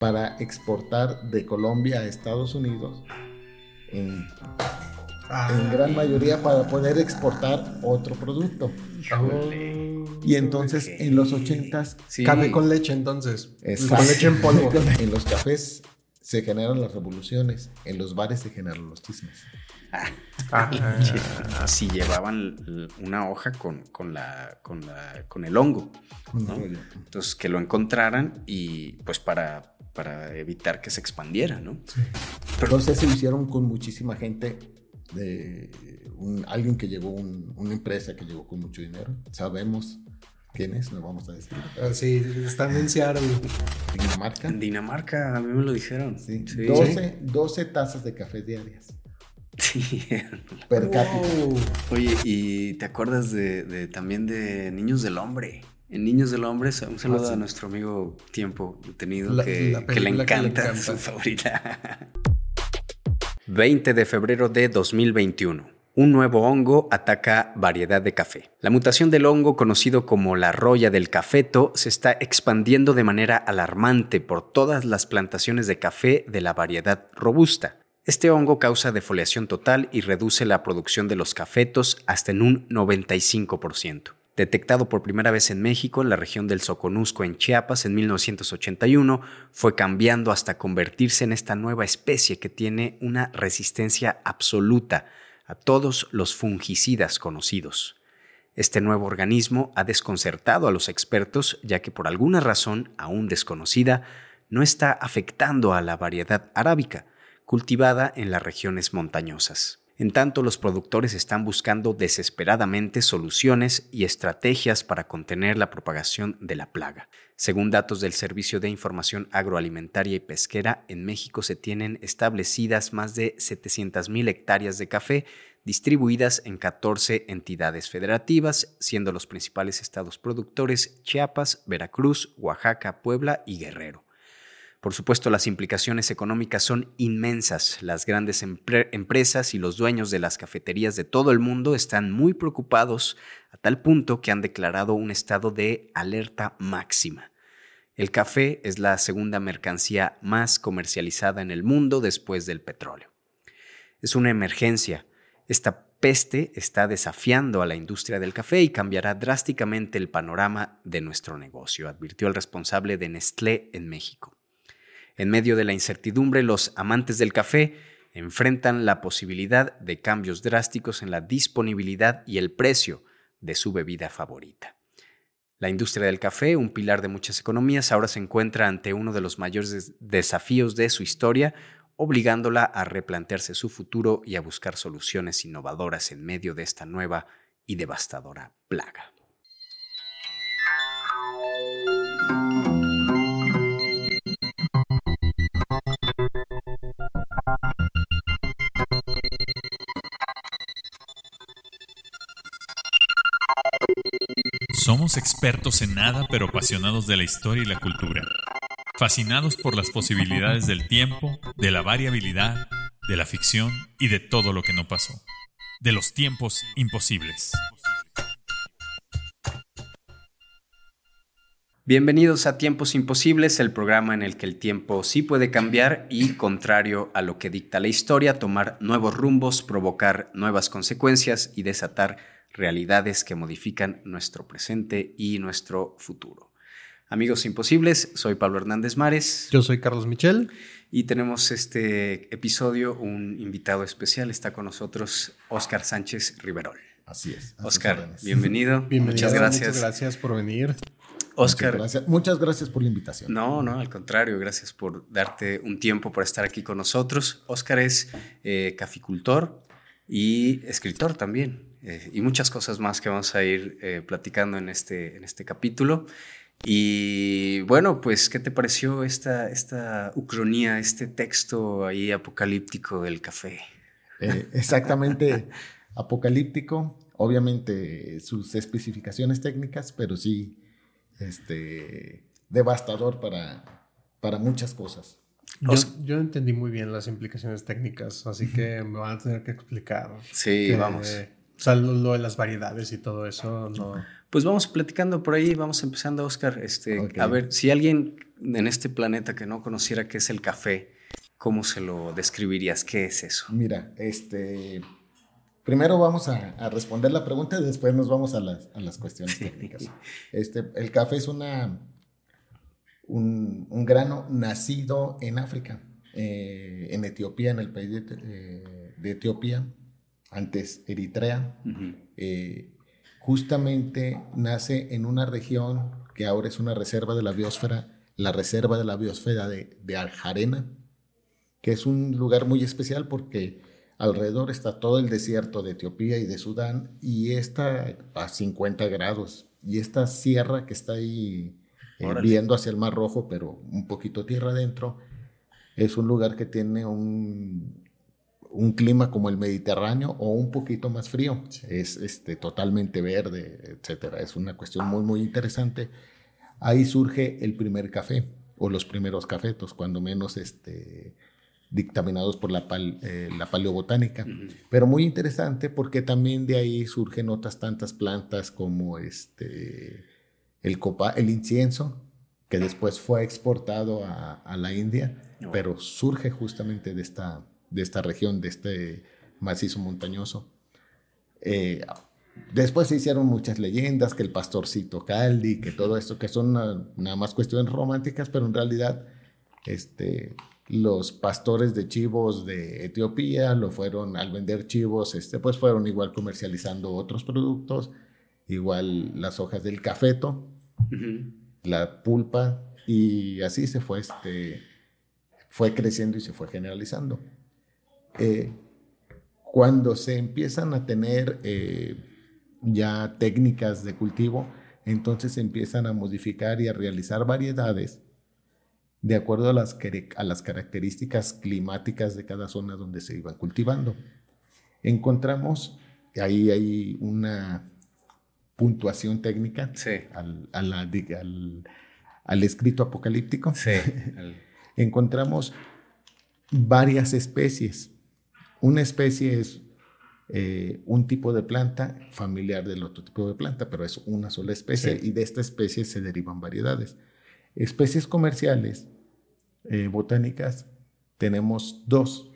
para exportar de Colombia a Estados Unidos en, Ah, en gran mayoría para poder exportar otro producto. Y entonces en los ochentas Sí. Café con leche, entonces. Exacto. Con leche en polvo. En los cafés se generan las revoluciones, en los bares se generan los chismes. Ah, Si llevaban una hoja con, con, la, con, la- con el hongo. ¿no? Entonces, que lo encontraran y pues para, para evitar que se expandiera, ¿no? Entonces se hicieron con muchísima gente, de un- alguien que llegó, un- una empresa que llegó con mucho dinero. Sabemos quién es, no vamos a decir. ah, sí, están en Seattle. Dinamarca. En Dinamarca, a mí me lo dijeron. Sí. Sí. 12, 12 tazas de café diarias. Sí. Per cápita. Wow. Oye, ¿y te acuerdas de, de- también de Niños del Hombre? En Niños del Hombre, un saludo Ah, sí. a nuestro amigo Tiempo Detenido La- que, la que le película que le encanta, encanta. su favorita. 20 de febrero de 2021. Un nuevo hongo ataca variedad de café. La mutación del hongo, conocido como la roya del cafeto, se está expandiendo de manera alarmante por todas las plantaciones de café de la variedad robusta. Este hongo causa defoliación total y reduce la producción de los cafetos hasta en un 95%. Detectado por primera vez en México, en la región del Soconusco, en Chiapas, en 1981, fue cambiando hasta convertirse en esta nueva especie que tiene una resistencia absoluta a todos los fungicidas conocidos. Este nuevo organismo ha desconcertado a los expertos ya que por alguna razón aún desconocida no está afectando a la variedad arábica, cultivada en las regiones montañosas. En tanto, los productores están buscando desesperadamente soluciones y estrategias para contener la propagación de la plaga. Según datos del Servicio de Información Agroalimentaria y Pesquera, en México se tienen establecidas más de 700.000 hectáreas de café distribuidas en 14 entidades federativas, siendo los principales estados productores Chiapas, Veracruz, Oaxaca, Puebla y Guerrero. Por supuesto, las implicaciones económicas son inmensas. Las grandes empre- empresas y los dueños de las cafeterías de todo el mundo están muy preocupados a tal punto que han declarado un estado de alerta máxima. El café es la segunda mercancía más comercializada en el mundo después del petróleo. Es una emergencia. Esta peste está desafiando a la industria del café y cambiará drásticamente el panorama de nuestro negocio, advirtió el responsable de Nestlé en México. En medio de la incertidumbre, los amantes del café enfrentan la posibilidad de cambios drásticos en la disponibilidad y el precio de su bebida favorita. La industria del café, un pilar de muchas economías, ahora se encuentra ante uno de los mayores des- desafíos de su historia, obligándola a replantearse su futuro y a buscar soluciones innovadoras en medio de esta nueva y devastadora plaga. Somos expertos en nada pero apasionados de la historia y la cultura. Fascinados por las posibilidades del tiempo, de la variabilidad, de la ficción y de todo lo que no pasó. De los tiempos imposibles. Bienvenidos a Tiempos Imposibles, el programa en el que el tiempo sí puede cambiar y, contrario a lo que dicta la historia, tomar nuevos rumbos, provocar nuevas consecuencias y desatar realidades que modifican nuestro presente y nuestro futuro. Amigos Imposibles, soy Pablo Hernández Mares Yo soy Carlos Michel. y tenemos este episodio un invitado especial. Está con nosotros Oscar Sánchez Riverol. Así es. órdenes. bienvenido. Bienvenido. Muchas gracias. Muchas gracias por venir. Oscar, Muchas gracias, muchas gracias por la invitación. No, no, al contrario, gracias por darte un tiempo por estar aquí con nosotros. Oscar es eh, caficultor y escritor también, eh, y muchas cosas más que vamos a ir eh, platicando en este, en este capítulo. Y bueno, pues, ¿qué te pareció esta, esta ucronía, este texto ahí apocalíptico del café? Eh, exactamente apocalíptico, obviamente sus especificaciones técnicas, pero sí este, devastador para, para muchas cosas. Yo, yo no entendí muy bien las implicaciones técnicas, así que me van a tener que explicar. Sí, que- vamos. O sea, lo, lo de las variedades y todo eso, no. Pues vamos platicando por ahí, vamos empezando, Oscar. Este. A ver, si alguien en este planeta que no conociera qué es el café, ¿cómo se lo describirías? ¿Qué es eso? Mira, este. Primero vamos a, a responder la pregunta y después nos vamos a las, a las cuestiones técnicas. Este, el café es una, un, un grano nacido en África, eh, en Etiopía, en el país de, eh, de Etiopía, antes Eritrea. Eh, justamente nace en una región que ahora es una reserva de la biosfera, la reserva de la biosfera de, de Aljarena, que es un lugar muy especial porque alrededor está todo el desierto de Etiopía y de Sudán y está a 50 grados. Y esta sierra que está ahí eh, viendo hacia el Mar Rojo, pero un poquito tierra adentro, es un lugar que tiene un, un clima como el Mediterráneo o un poquito más frío. Es este, totalmente verde, etcétera. Es una cuestión muy, muy interesante. Ahí surge el primer café o los primeros cafetos, cuando menos este, dictaminados por la, pal- eh, la paleobotánica. Pero muy interesante porque también de ahí surgen otras tantas plantas como este, el, copa, el incienso, que después fue exportado a, a la India, pero surge justamente de esta, de esta región, de este macizo montañoso. Eh, después se hicieron muchas leyendas, que el pastorcito Caldi, que todo esto, que son na- nada más cuestiones románticas, pero en realidad este, los pastores de chivos de Etiopía lo fueron al vender chivos, este, pues fueron igual comercializando otros productos, igual las hojas del cafeto, la pulpa, y así se fue, este, fue creciendo y se fue generalizando. Eh, cuando se empiezan a tener eh, ya técnicas de cultivo, entonces se empiezan a modificar y a realizar variedades de acuerdo a las, care- a las características climáticas de cada zona donde se iban cultivando. Encontramos, ahí hay una puntuación técnica Sí. al, a la- di- al- al escrito apocalíptico. Sí. Encontramos varias especies. Una especie es eh, un tipo de planta familiar del otro tipo de planta, pero es una sola especie Sí. y de esta especie se derivan variedades. Especies comerciales eh, botánicas tenemos dos,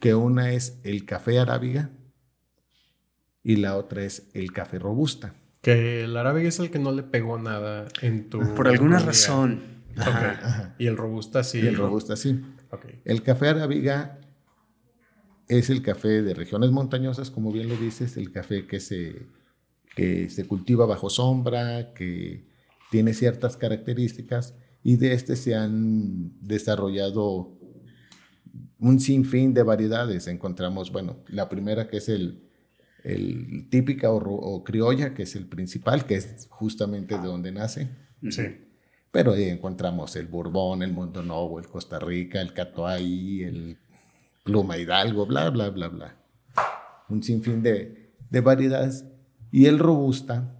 que una es el café arábiga y la otra es el café robusta. Que el árabe es el que no le pegó nada en tu. Por alguna razón. Ajá. Y el robusta sí. Y el robusta sí. El café arábiga es el café de regiones montañosas, como bien lo dices, el café que se, que se cultiva bajo sombra, que tiene ciertas características y de este se han desarrollado un sinfín de variedades. Encontramos, bueno, la primera que es el, el típica o, criolla, que es el principal, que es justamente de donde nace. Sí. Pero ahí encontramos el Bourbon, el Mundo Novo, el Costa Rica, el Catoay, el Pluma Hidalgo, bla, bla, bla, bla. Un sinfín de, de variedades. Y el Robusta,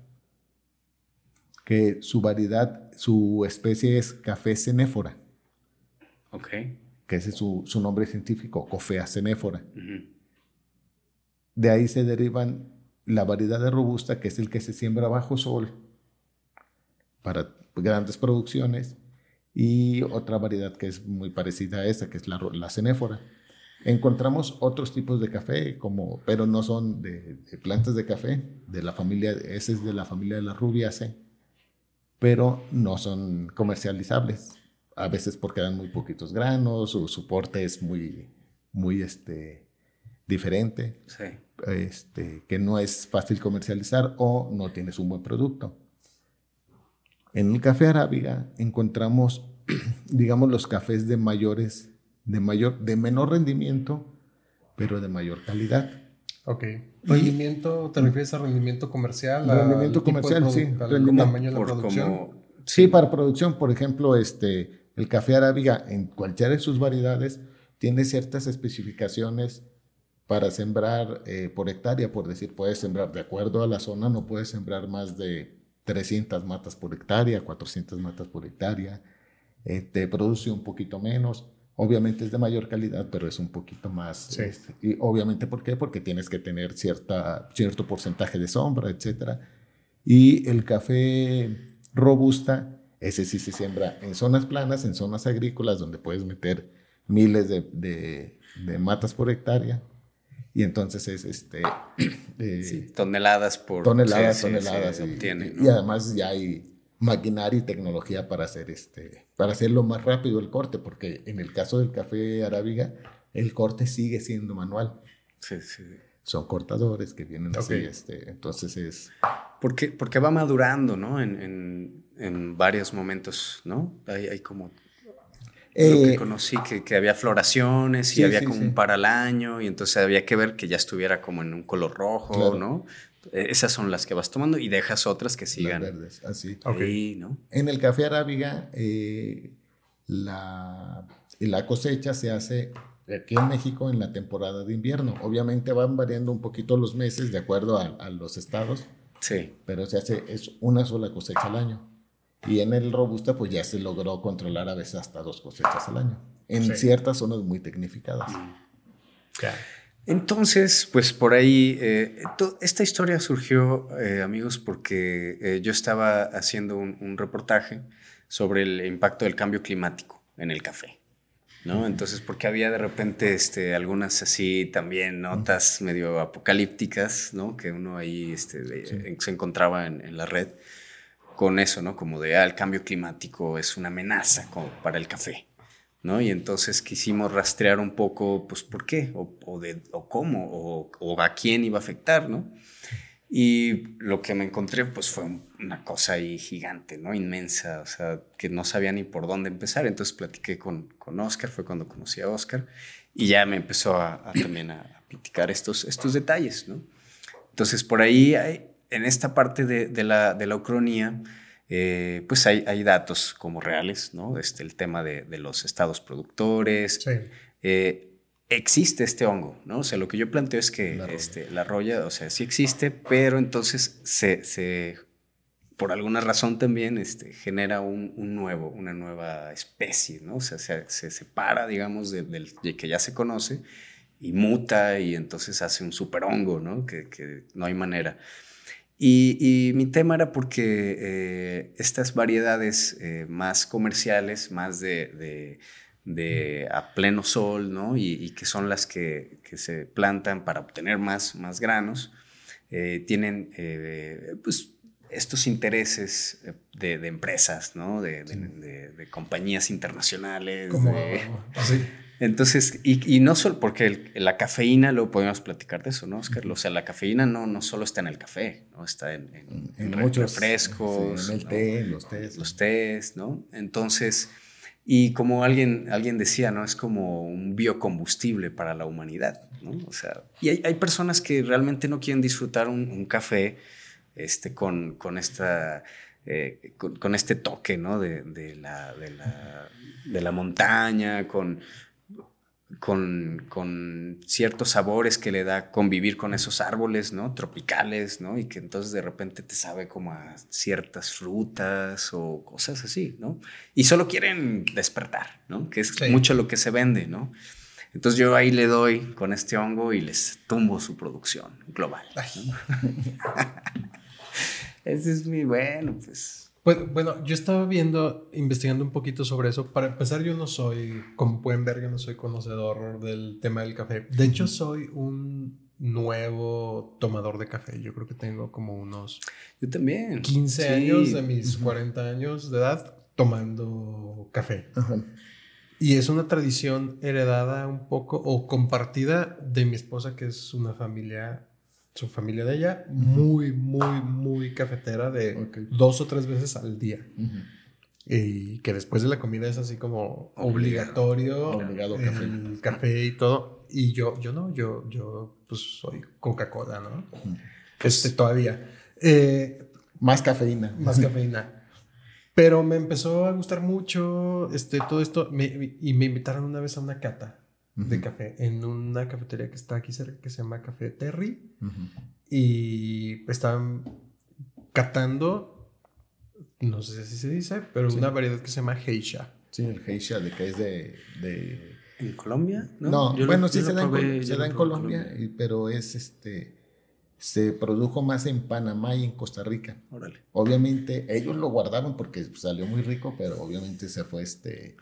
que su variedad, su especie es café cenéfora, Ok. que ese es su, su nombre científico, Coffea cenéfora. De ahí se derivan la variedad de robusta, que es el que se siembra bajo sol para grandes producciones, y otra variedad que es muy parecida a esa, que es la, la cenéfora. Encontramos otros tipos de café, como, pero no son de, de plantas de café, de la familia, ese es de la familia de las rubiaceae, pero no son comercializables. A veces porque dan muy poquitos granos, su soporte es muy, muy este, diferente Sí. este, que no es fácil comercializar o no tienes un buen producto. En el café arábiga encontramos, digamos, los cafés de mayores, de mayor, de menor rendimiento, pero de mayor calidad. Ok. ¿Rendimiento? ¿Te refieres a rendimiento comercial? al Rendimiento comercial, sí, rendimiento. tamaño de la Por producción. como. Sí, para producción, por ejemplo, este, el café arábiga en cualquiera de sus variedades tiene ciertas especificaciones para sembrar eh, por hectárea, por decir, puedes sembrar de acuerdo a la zona, no puedes sembrar más de 300 matas por hectárea, 400 matas por hectárea, eh, te produce un poquito menos, Obviamente es de mayor calidad, pero es un poquito más. Sí. este, y obviamente, ¿por qué? Porque tienes que tener cierta, cierto porcentaje de sombra, etcétera. Y el café robusta, ese sí se siembra en zonas planas, en zonas agrícolas, donde puedes meter miles de, de- de matas por hectárea. Y entonces es este. eh, Sí, toneladas por toneladas, sí, sí, toneladas. se y, obtiene, y ¿no? además ya hay maquinaria y tecnología para hacer este, para hacerlo más rápido el corte, porque en el caso del café arábiga, el corte sigue siendo manual. Sí, sí. Son cortadores que vienen así, Ok. este, entonces es. Porque, porque va madurando, ¿no? En, en, en varios momentos, ¿no? Hay, hay como lo que Eh, conocí, que, que había floraciones y sí, había sí, como sí. un par al año y entonces había que ver que ya estuviera como en un color rojo, Claro. ¿no? Eh, Esas son las que vas tomando y dejas otras que las sigan verdes, así. Ok. ahí, ¿no? En el café arábiga, eh, la, la cosecha se hace aquí en México en la temporada de invierno. Obviamente van variando un poquito los meses de acuerdo a, a los estados, Sí. pero se hace es una sola cosecha al año. Y en el robusta, pues ya se logró controlar a veces hasta dos cosechas al año. En Sí. ciertas zonas muy tecnificadas. Ya. Entonces, pues por ahí, eh, esta historia surgió, eh, amigos, porque eh, yo estaba haciendo un, un reportaje sobre el impacto del cambio climático en el café, ¿no? Entonces, porque había de repente este, algunas así también notas medio apocalípticas, ¿no? Que uno ahí este, de- Sí. en- se encontraba en, en la red con eso, ¿no? Como de, ah, el cambio climático es una amenaza como para el café. ¿No? Y entonces quisimos rastrear un poco, pues, ¿por qué? O, o de, o cómo, o, o a quién iba a afectar, ¿no? Y lo que me encontré, pues, fue un- una cosa ahí gigante, ¿no? Inmensa, o sea, que no sabía ni por dónde empezar. Entonces platiqué con, con Oscar, fue cuando conocí a Oscar, y ya me empezó a, a también a, a platicar estos, estos detalles, ¿no? Entonces, por ahí, en esta parte de, de la, de la ucronía, eh, pues hay, hay datos como reales, ¿no? Este, el tema de, de los estados productores. Sí. Eh, existe este hongo, ¿no? O sea, lo que yo planteo es que La roya. este, la roya, o sea, sí existe, pero entonces se, se por alguna razón también este, genera un, un nuevo, una nueva especie, ¿no? O sea, se, se separa, digamos, de- del de que ya se conoce y muta y entonces hace un super hongo, ¿no? Que, que no hay manera. Y, y mi tema era porque eh, estas variedades eh, más comerciales, más de, de- de a pleno sol, ¿no? Y, y que son las que, que se plantan para obtener más, más granos, eh, tienen pues, estos intereses de, de empresas, ¿no? De, compañías internacionales. Como de- así. Entonces, y, y no solo porque el- la cafeína, lo podemos platicar de eso, ¿no, Oscar? O sea, la cafeína no, no solo está en el café, ¿no? Está en, en- muchos refrescos. sí, en el ¿no? té, en los tés. Los tés, ¿no? Entonces, y como alguien, alguien decía, ¿no? Es como un biocombustible para la humanidad, ¿no? O sea, y hay, hay personas que realmente no quieren disfrutar un, un café este, con, con esta... eh, con, con este toque, ¿no? De, de la, de, la, de la montaña, con, con, con ciertos sabores que le da convivir con esos árboles, ¿no? Tropicales, ¿no? Y que entonces de repente te sabe como a ciertas frutas o cosas así, ¿no? Y solo quieren despertar, ¿no? Que es Sí. mucho lo que se vende, ¿no? Entonces yo ahí le doy con este hongo y les tumbo su producción global. ¿no? Ese es mi, bueno, pues... Bueno, bueno, yo estaba viendo, investigando un poquito sobre eso. Para empezar, yo no soy, como pueden ver, yo no soy conocedor del tema del café. De hecho, soy un nuevo tomador de café. Yo creo que tengo como unos Yo también. 15 Sí. años de mis 40 años de edad tomando café. Ajá. Y es una tradición heredada un poco o compartida de mi esposa, que es una familia, su familia de ella, muy, muy, muy cafetera de dos o tres veces al día. Y que después de la comida es así como obligatorio Obligado café. café. y todo. Y yo, yo no, yo, yo pues soy Coca-Cola, ¿no? Este todavía. Eh, Más cafeína. más cafeína. Pero me empezó a gustar mucho este, todo esto me- y me invitaron una vez a una cata de Ujú. café en una cafetería que está aquí cerca que se llama Café Terry Ujú. y estaban catando, no sé si se dice, pero Sí. una variedad que se llama Geisha. Sí, el geisha, de que es de... de... ¿En Colombia? No, bueno, sí se, da, en, se da en Colombia, pero es este se produjo más en Panamá y en Costa Rica. Órale. Obviamente ellos lo guardaron porque salió muy rico, pero obviamente se fue este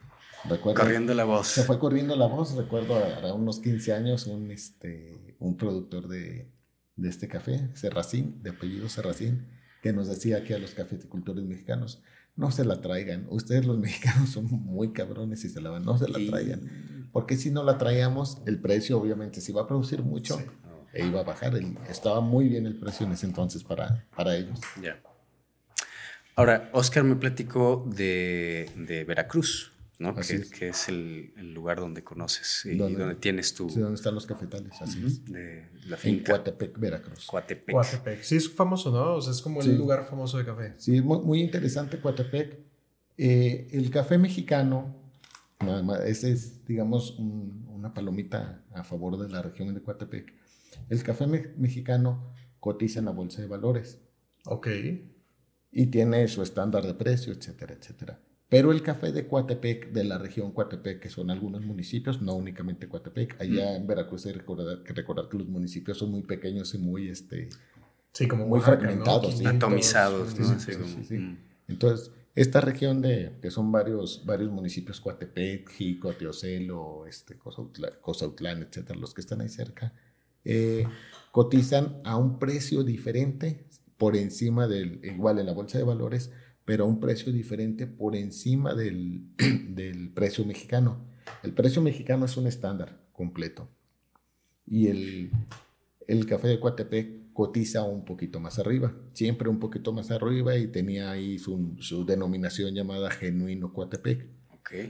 recuerdo, corriendo la voz. Se fue corriendo la voz, recuerdo a, unos 15 años un este un productor de, de este café, Serracín, de apellido Serracín, que nos decía que a los cafeticultores mexicanos no se la traigan. Ustedes los mexicanos son muy cabrones y se la van, no se la traigan. Porque si no la traíamos, el precio obviamente se iba a producir mucho e iba a bajar. estaba muy bien el precio en ese entonces para, para ellos. Ya. Ahora, Oscar me platicó de, de Veracruz, ¿no? Que es. que, es. el, el, lugar donde conoces y donde tienes tu... Sí, donde están los cafetales, así es. De la finca. En Coatepec, Veracruz. Coatepec. Coatepec. Sí, es famoso, ¿no? O sea, es como el lugar famoso de café. Sí, muy, muy interesante Coatepec. Eh, el café mexicano, ese es, digamos, una palomita a favor de la región de Coatepec el café mexicano cotiza en la bolsa de valores. Ok. Y tiene su estándar de precio, etcétera, etcétera. Pero el café de Coatepec, de la región Coatepec, que son algunos municipios, no únicamente Coatepec, allá en Veracruz hay que recordar, que recordar que los municipios son muy pequeños y muy, este, sí, como muy fragmentados. Atomizados. Entonces, esta región de, que son varios, varios municipios, Coatepec, Jico, Teocelo, este, Cosautlán, etcétera, los que están ahí cerca, eh, cotizan a un precio diferente por encima del, igual en la bolsa de valores, pero a un precio diferente por encima del, del precio mexicano. El precio mexicano es un estándar completo. Y el, el café de Coatepec cotiza un poquito más arriba, siempre un poquito más arriba y tenía ahí su, su denominación llamada Genuino Coatepec.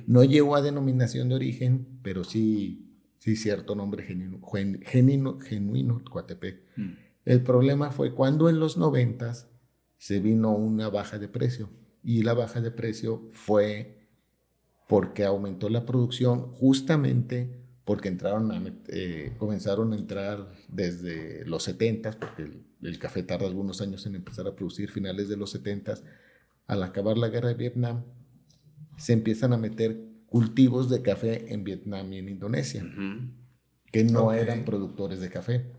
No llegó a denominación de origen, pero sí sí, cierto nombre genuino, genuino, genuino Coatepec. Mm. El problema fue cuando en los noventas se vino una baja de precio. Y la baja de precio fue porque aumentó la producción justamente porque entraron a, eh, comenzaron a entrar desde los 70, porque el, el, café tarda algunos años en empezar a producir, finales de los 70, al acabar la guerra de Vietnam, se empiezan a meter cultivos de café en Vietnam y en Indonesia, que no eran productores de café.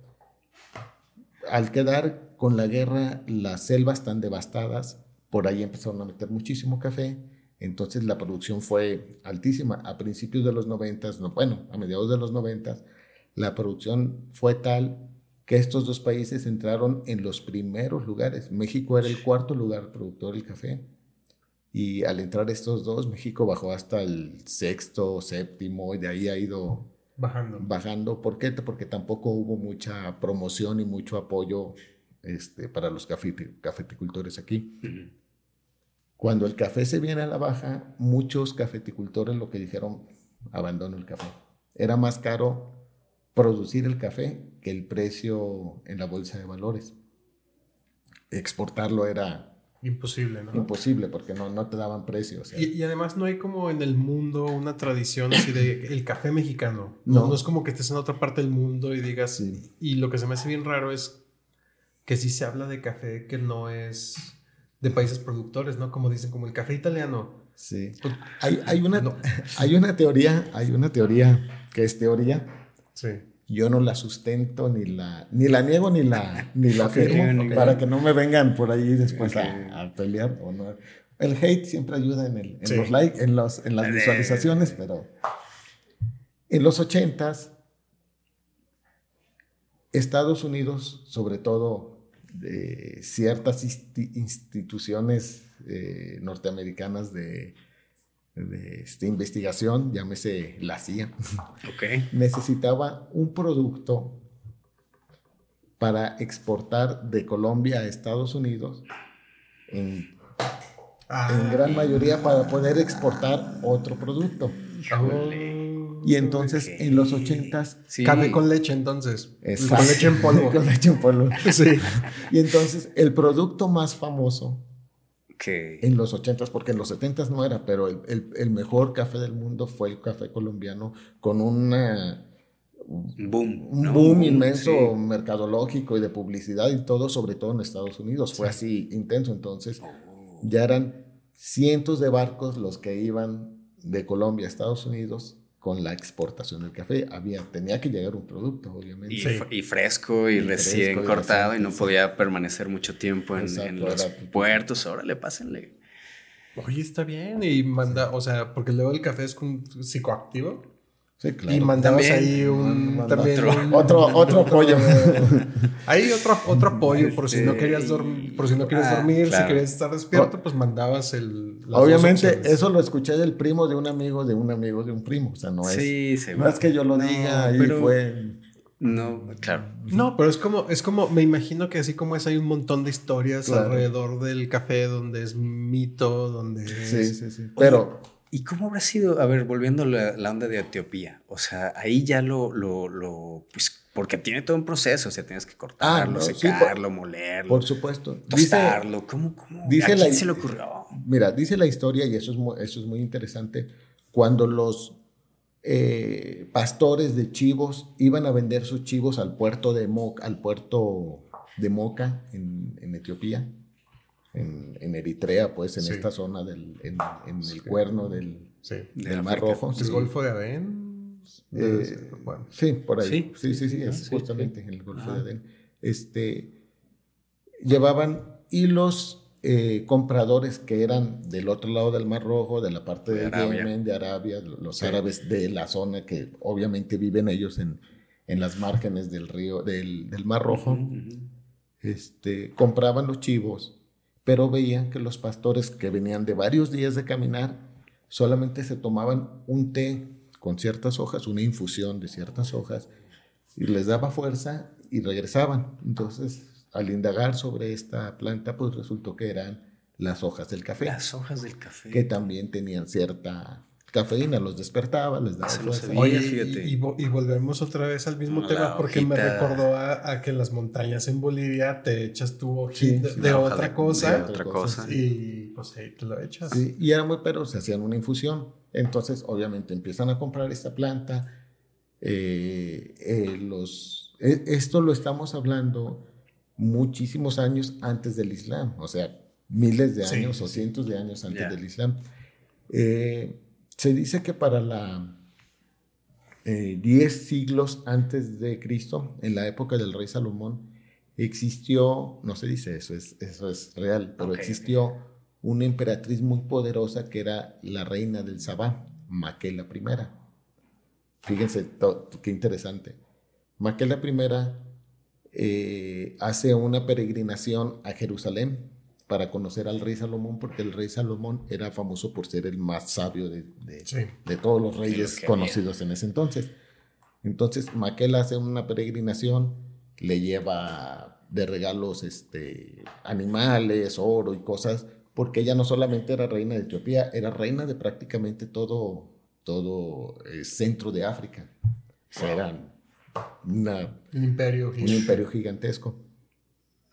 Al quedar con la guerra, las selvas tan devastadas, por ahí empezaron a meter muchísimo café, entonces la producción fue altísima. A principios de los 90, no, bueno, a mediados de los 90, la producción fue tal que estos dos países entraron en los primeros lugares. México era el cuarto lugar productor del café y al entrar estos dos, México bajó hasta el sexto, séptimo, y de ahí ha ido bajando. Bajando. ¿Por qué? Porque tampoco hubo mucha promoción y mucho apoyo este, para los cafeticultores aquí. Cuando el café se viene a la baja, muchos cafeticultores lo que dijeron, abandono el café. Era más caro producir el café que el precio en la bolsa de valores. Exportarlo era Imposible, ¿no? Imposible, porque no, no te daban precios. y, además no hay como en el mundo una tradición así de el café mexicano. No, no, es como que estés en otra parte del mundo y digas... Y lo que se me hace bien raro es que sí se habla de café que no es de países productores, ¿no? Como dicen, como el café italiano. Sí. Pues, hay, hay, una, hay una teoría, hay una teoría que es teoría. Sí yo no la sustento, ni la, ni la niego, ni la, ni la firmo, para que no me vengan por ahí después a, pelear. O no. El hate siempre ayuda en, el, en los likes, en, los, en las visualizaciones, pero en los ochentas, Estados Unidos, sobre todo de ciertas instituciones eh, norteamericanas de de esta investigación, llámese la CIA, necesitaba un producto para exportar de Colombia a Estados Unidos en, ah. gran mayoría para poder exportar otro producto. Y entonces en los ochentas... Café con leche entonces. Con leche en polvo. con leche en polvo. sí. Y entonces el producto más famoso en los 80s, porque en los 70s no era, pero el, el, mejor café del mundo fue el café colombiano con una, boom, un boom inmenso mercadológico y de publicidad y todo, sobre todo en Estados Unidos. Fue así intenso. Entonces, ya eran cientos de barcos los que iban de Colombia a Estados Unidos con la exportación del café. Había, tenía que llegar un producto, obviamente. Y, fresco y, recién cortado y, no podía permanecer mucho tiempo en, los puertos. Órale, pásenle. Oye, está bien. Y manda, o sea, porque luego el café es psicoactivo. Sí, claro. Y mandamos ahí un, también otro, otro, apoyo. Hay otro, otro apoyo por si no querías dormir, por si no quieres ah, dormir, si querías estar despierto, pues mandabas el. Obviamente, eso lo escuché del primo de un amigo, de un amigo de un primo. O sea, no es. no es que yo lo diga y fue. No, claro. No, pero es como, es como, me imagino que así como es, hay un montón de historias alrededor del café donde es mito, donde. Sí, sí, sí. Pero. ¿Y cómo habrá sido, a ver, volviendo a la, onda de Etiopía? O sea, ahí ya lo, lo, lo, pues, porque tiene todo un proceso, o sea, tienes que cortarlo, ah, secarlo, molerlo. Por supuesto. Tostarlo, ¿cómo, cómo? Dice ¿A quién se le ocurrió? Mira, dice la historia, y eso es muy, eso es muy interesante, cuando los eh, pastores de chivos iban a vender sus chivos al puerto de Moca, al puerto de Moca en, en Etiopía, en, Eritrea, pues en esta zona del en, el cuerno del, del Mar Rojo. ¿Es Golfo de Adén? Eh, sí, por ahí. Sí, sí, sí, es justamente en el Golfo de Adén. Este, llevaban hilos eh, compradores que eran del otro lado del Mar Rojo, de la parte de, Yemen, de Arabia, los árabes de la zona que obviamente viven ellos en, en las márgenes del río, del, del Mar Rojo. Este, compraban los chivos pero veían que los pastores que venían de varios días de caminar solamente se tomaban un té con ciertas hojas, una infusión de ciertas hojas, y les daba fuerza y regresaban. Entonces, al indagar sobre esta planta, pues resultó que eran las hojas del café. Las hojas del café. Que también tenían cierta cafeína, los despertaba, les daba Oye, fíjate. Y, volvemos otra vez al mismo tema porque me recordó a, que en las montañas en Bolivia te echas tu hojita de, otra cosa. otra cosa. Y pues ahí te lo echas. y era muy pero se hacían una infusión. Entonces, obviamente, empiezan a comprar esta planta. Eh, eh, los, e, esto lo estamos hablando muchísimos años antes del Islam, o sea, miles de años o cientos de años antes del Islam. Eh, se dice que para la 10 eh, siglos antes de Cristo, en la época del rey Salomón, existió, no se dice eso, es, eso es real, pero existió una emperatriz muy poderosa que era la reina del Sabá, Maquela I. Fíjense qué interesante. Maquela I eh, hace una peregrinación a Jerusalén para conocer al rey Salomón, porque el rey Salomón era famoso por ser el más sabio de, de, todos los reyes conocidos en ese entonces. Entonces, Maquela hace una peregrinación, le lleva de regalos este, animales, oro y cosas, porque ella no solamente era reina de Etiopía, era reina de prácticamente todo, todo el eh, centro de África. O sea, era un, imperio un imperio gigantesco.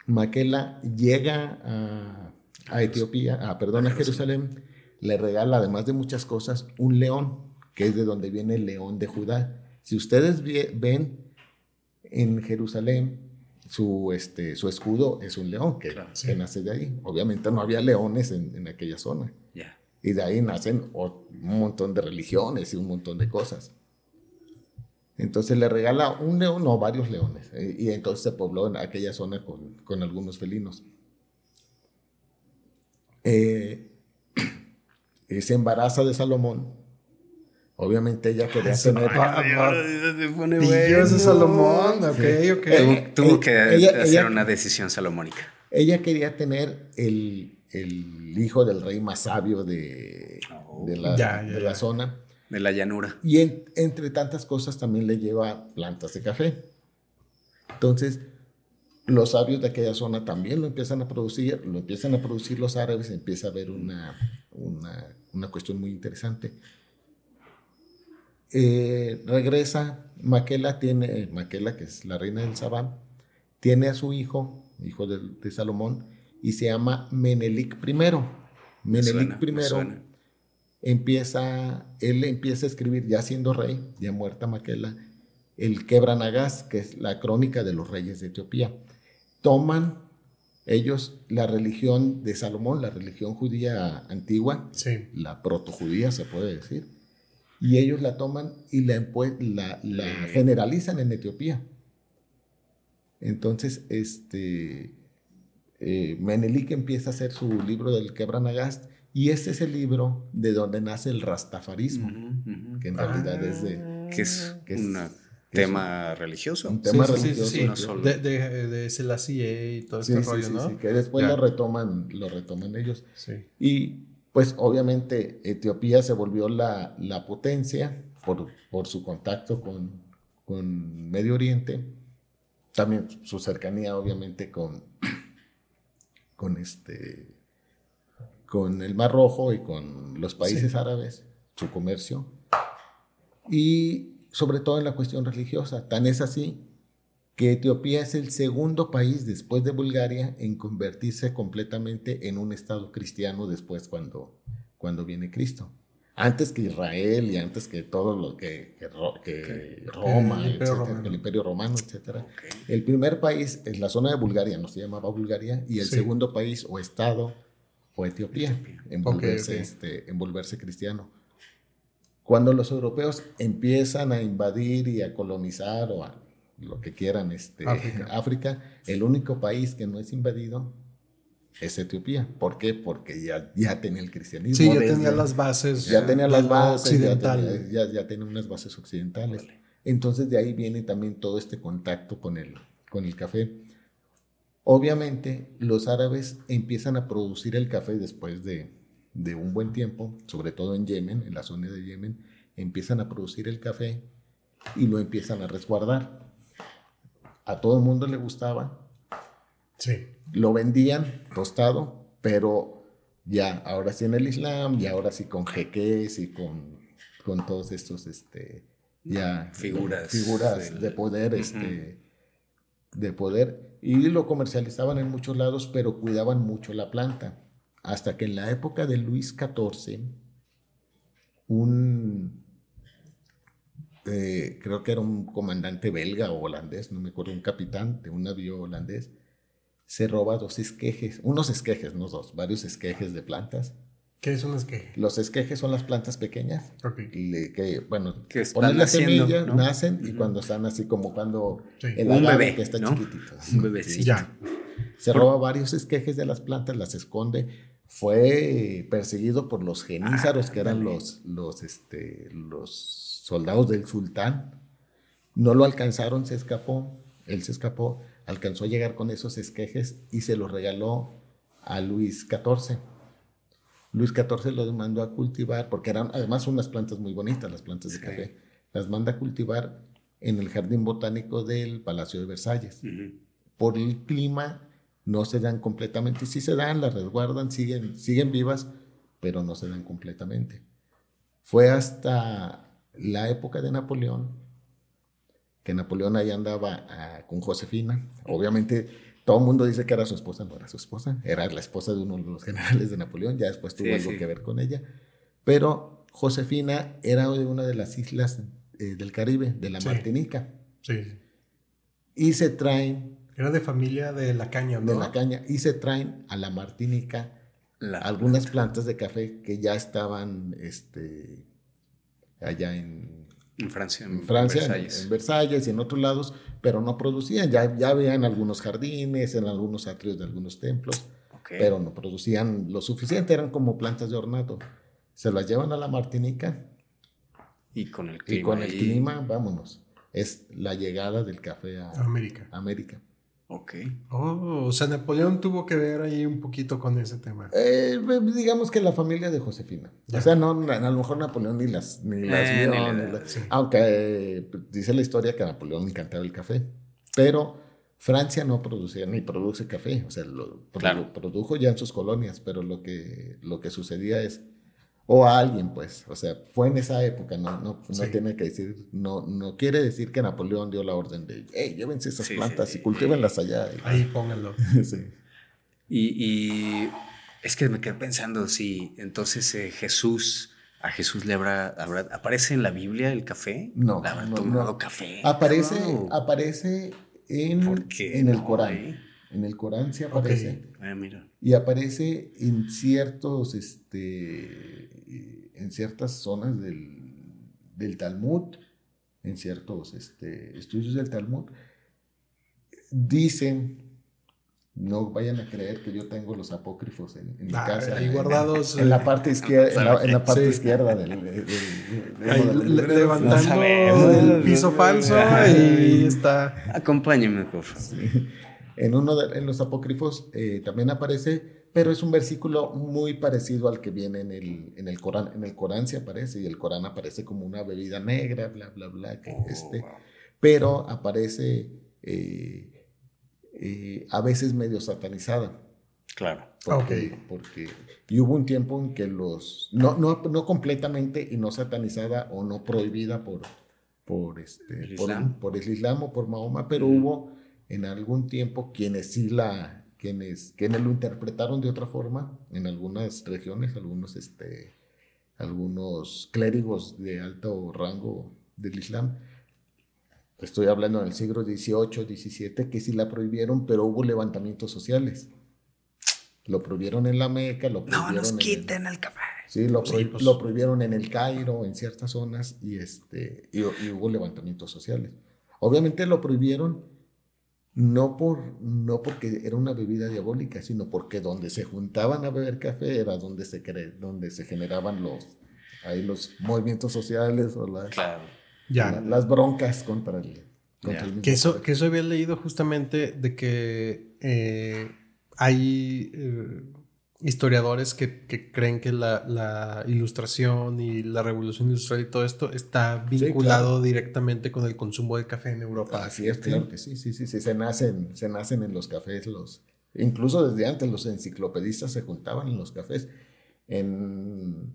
Maquela llega a, Etiopía, a, perdón, a Jerusalén, le regala, además de muchas cosas, un león, que es de donde viene el león de Judá. Si ustedes ven en Jerusalén, su, este, su escudo es un león que, nace de ahí. Obviamente no había leones en, aquella zona. Y de ahí nacen un montón de religiones y un montón de cosas. Entonces le regala un león, no, varios leones. Eh, y entonces se pobló en aquella zona con, algunos felinos. Eh, se embaraza de Salomón. Obviamente ella quería tener. Dios de Salomón. Ok, ok. Tuvo, que hacer una decisión salomónica. Ella quería tener el, hijo del rey más sabio de, de la zona. De la llanura. Y entre tantas cosas también le lleva plantas de café. Entonces, los sabios de aquella zona también lo empiezan a producir, lo empiezan a producir los árabes, empieza a haber una, una, cuestión muy interesante. Eh, regresa, Maquela tiene, Maquela, que es la reina del Sabán, tiene a su hijo, hijo de, Salomón, y se llama Menelik I. Menelik I empieza, él empieza a escribir, ya siendo rey, ya muerta Maquela, el Quebranagás, que es la crónica de los reyes de Etiopía. Toman ellos, la religión de Salomón, la religión judía antigua, Sí. la protojudía se puede decir, y ellos la toman y la, empue- la, la generalizan en Etiopía. Entonces, este, eh, Menelik empieza a hacer su libro del Quebranagast, y este es el libro de donde nace el rastafarismo, que en realidad es de Que es que es- un que tema religioso. un tema Sí, sí, sí, religioso. sí, sí. no solo. De, de, de Selassie y todo Sí, este sí, rollo, sí, ¿no? sí, que después lo retoman, lo retoman ellos. Sí. Y pues obviamente Etiopía se volvió la, la potencia por, por su contacto con, con Medio Oriente, también su cercanía obviamente con, con, este, con el Mar Rojo y con los países Sí. árabes, su comercio, y sobre todo en la cuestión religiosa. Tan es así que Etiopía es el segundo país después de Bulgaria en convertirse completamente en un estado cristiano después cuando, cuando viene Cristo. Antes que Israel y antes que todo lo que, que Ro- que Roma, El Imperio etcétera, Romano. el Imperio Romano, etc. El primer país es la zona de Bulgaria, no se llamaba Bulgaria, y el Sí. segundo país o estado fue Etiopía, en volverse, Ok, ok. Este, en volverse cristiano. Cuando los europeos empiezan a invadir y a colonizar o a lo que quieran este, África. África, el único país que no es invadido es Etiopía. ¿Por qué? Porque ya, ya tenía el cristianismo. Sí, ya desde- tenía las bases. ya tenía las bases, ya occidental. tenía, ya, ya tenía unas bases occidentales. Entonces de ahí viene también todo este contacto con el, con el café. Obviamente los árabes empiezan a producir el café después de, de un buen tiempo, sobre todo en Yemen, en la zona de Yemen, empiezan a producir el café y lo empiezan a resguardar. A todo el mundo le gustaba, Sí. lo vendían tostado, pero ya, ahora sí en el Islam, y ahora sí con jeques y con, con todos estos, este, ya, Figuras figuras del- de poder, este, de poder, y lo comercializaban en muchos lados, pero cuidaban mucho la planta, hasta que en la época de Luis XIV, un, eh, creo que era un comandante belga o holandés, no me acuerdo, un capitán de un navío holandés, se roba dos esquejes, unos esquejes, no dos, varios esquejes de plantas. ¿Qué es un esqueje? Los esquejes son las plantas pequeñas, le- que, bueno, Que están pones la naciendo, semilla, ¿no? nacen y cuando están así como cuando Sí. el Un bebé, que está ¿no? chiquitito. Un bebecito. Ya. Se roba varios esquejes de las plantas, las esconde. Fue perseguido por los genízaros, que eran los, los, este, los soldados del sultán. No lo alcanzaron, se escapó. Él se escapó, alcanzó a llegar con esos esquejes y se los regaló a Luis XIV. Luis XIV los mandó a cultivar, porque eran además unas plantas muy bonitas, las plantas de Sí. café. Las manda a cultivar en el jardín botánico del Palacio de Versalles por el clima no se dan completamente. Sí se dan, las resguardan, siguen, siguen vivas, pero no se dan completamente. Fue hasta la época de Napoleón, que Napoleón ahí andaba ah, con Josefina. Obviamente todo el mundo dice que era su esposa, no era su esposa, era la esposa de uno de los generales de Napoleón, ya después tuvo Sí, algo sí. que ver con ella. Pero Josefina era de una de las islas eh, del Caribe, de la Sí. Martinica, Sí. y se traen Era de familia de la caña, ¿no? de la caña y se traen a la Martinica La- algunas plantas de café que ya estaban este, allá en, en Francia, en Francia, en- Versalles. en Versalles y en otros lados, pero no producían. Ya, ya había en algunos jardines, en algunos atrios de algunos templos, pero no producían lo suficiente, eran como plantas de ornato. Se las llevan a la Martinica y con el y clima. con el ahí. clima, vámonos. Es la llegada del café a América. América. Ok. Oh, o sea, Napoleón tuvo que ver ahí un poquito con ese tema. Eh, digamos que la familia de Josefina. Ya. O sea, no, a lo mejor Napoleón ni las, ni las Eh, vio, ni le ni da, la- sí. Aunque eh, dice la historia que a Napoleón le encantaba el café. Pero Francia no producía ni produce café. O sea, lo Claro. produjo ya en sus colonias, pero lo que, lo que sucedía es. O a alguien, pues. O sea, fue en esa época, no, no, no Sí. tiene que decir. No, no quiere decir que Napoleón dio la orden de, hey, llévense esas Sí, plantas sí. y cultívenlas allá. Ahí pónganlo. Sí. Y, y es que me quedé pensando, si entonces eh, Jesús, a Jesús le habrá, habrá- ¿aparece en la Biblia el café? No, ¿Le habrá no, tomado no. café? Aparece, cabrón? aparece en, ¿Por qué en el no, Corán. eh? En el Corán sí aparece. Ah, mira. Y aparece en ciertos, este, en ciertas zonas del, del Talmud, en ciertos este, estudios del Talmud, dicen, no vayan a creer que yo tengo los apócrifos en, en mi Ah, casa. ahí en- guardados. En la parte izquierda, en la, en la parte Sí. izquierda del, del- del- Ahí del le- libro. levantando sabemos. el piso falso y está. Acompáñeme, por favor. Sí. En uno de en los apócrifos eh, también aparece, pero es un versículo muy parecido al que viene en el, en el Corán. En el Corán se aparece y el Corán aparece como una bebida negra, bla, bla, bla, que Oh, este, wow. pero aparece eh, eh, a veces medio satanizada. Claro. Porque, Ok. porque y hubo un tiempo en que los, no, no, no completamente y no satanizada o no prohibida por, por, este, El por, Islam. por el Islam o por Mahoma, pero hubo en algún tiempo quienes sí la, quienes, quienes lo interpretaron de otra forma en algunas regiones, algunos, este, algunos clérigos de alto rango del Islam. Estoy hablando del siglo XVIII, XVII, que sí la prohibieron, pero hubo levantamientos sociales. Lo prohibieron en la Meca, lo No prohibieron nos en el- quiten el café. Sí, lo, Sí, pues. lo prohibieron en el Cairo, en ciertas zonas, y, este, y, y hubo levantamientos sociales. Obviamente lo prohibieron no, por, no porque era una bebida diabólica, sino porque donde se juntaban a beber café era donde se, cre- donde se generaban los, ahí los movimientos sociales o las, Claro. Ya. la- las broncas contra el, contra Ya. el mismo Que eso, que eso había leído justamente de que eh, hay eh, historiadores que, que creen que la, la ilustración y la revolución industrial y todo esto está Sí, vinculado claro. directamente con el consumo de café en Europa. Así es, claro que sí, sí, sí, sí, se nacen, se nacen en los cafés, los, incluso desde antes los enciclopedistas se juntaban en los cafés. En,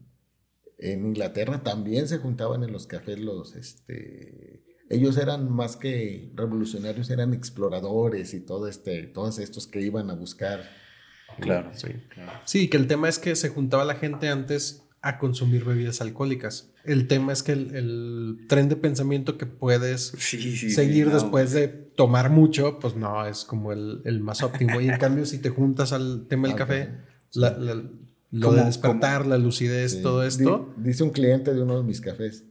en Inglaterra también se juntaban en los cafés los, este, ellos eran más que revolucionarios, eran exploradores y todo este, todos estos que iban a buscar. Claro. Sí. claro. Sí, que el tema es que se juntaba la gente antes a consumir bebidas alcohólicas. El tema es que el, el tren de pensamiento que puedes Sí, sí, seguir no, después de tomar mucho, pues no, es como el, el más óptimo. Y en cambio, si te juntas al tema del café, ok. la- la- lo Como- de despertar, la lucidez, Sí. todo esto. dice un cliente de uno de mis cafés,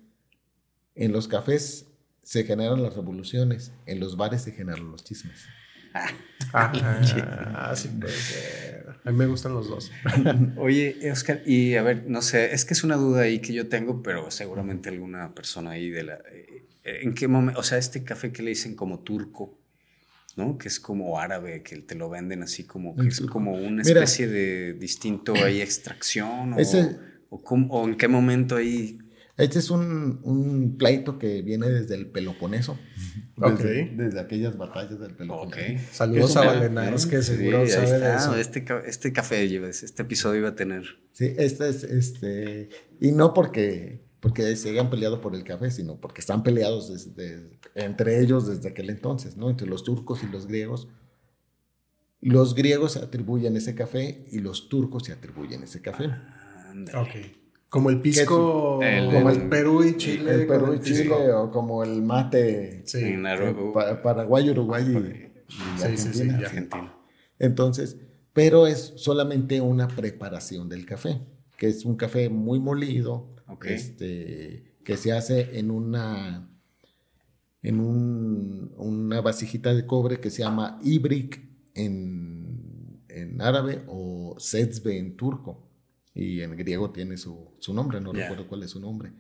en los cafés se generan las revoluciones, en los bares se generan los chismes. Ah, sí puede ser. A mí me gustan los dos. Oye, Oscar, y a ver, no sé, es que es una duda ahí que yo tengo, pero seguramente alguna persona ahí de la... eh, ¿En qué momento? O sea, este café que le dicen como turco, ¿no? Que es como árabe, que te lo venden así como que es como una Mira. especie de distinto ahí extracción o, Ese- o, cómo- o en qué momento ahí... Este es un, un pleito que viene desde el Peloponeso. Desde, desde aquellas batallas del. Peloponeso. Saludos a Valenaros, que Sí, seguro ahí sabe de eso. Este, este café, llevas- este episodio iba a tener... Sí, este es, este, y no porque, porque se hayan peleado por el café, sino porque están peleados desde, entre ellos desde aquel entonces, ¿no? Entre los turcos y los griegos. Los griegos se atribuyen ese café y los turcos se atribuyen ese café. Ándale. Ok. Como el pisco, El- como el- el Perú y Chile. el Perú y el pisco. Chile, o como el mate Sí. En eh, Paraguay, Uruguay y, y Sí, sí, sí, Argentina. Entonces, pero es solamente una preparación del café, que es un café muy molido, este, que se hace en una en un- una vasijita de cobre que se llama ibrik en, en árabe o sezbe en turco y en griego tiene su, su nombre, no Ya. recuerdo cuál es su nombre.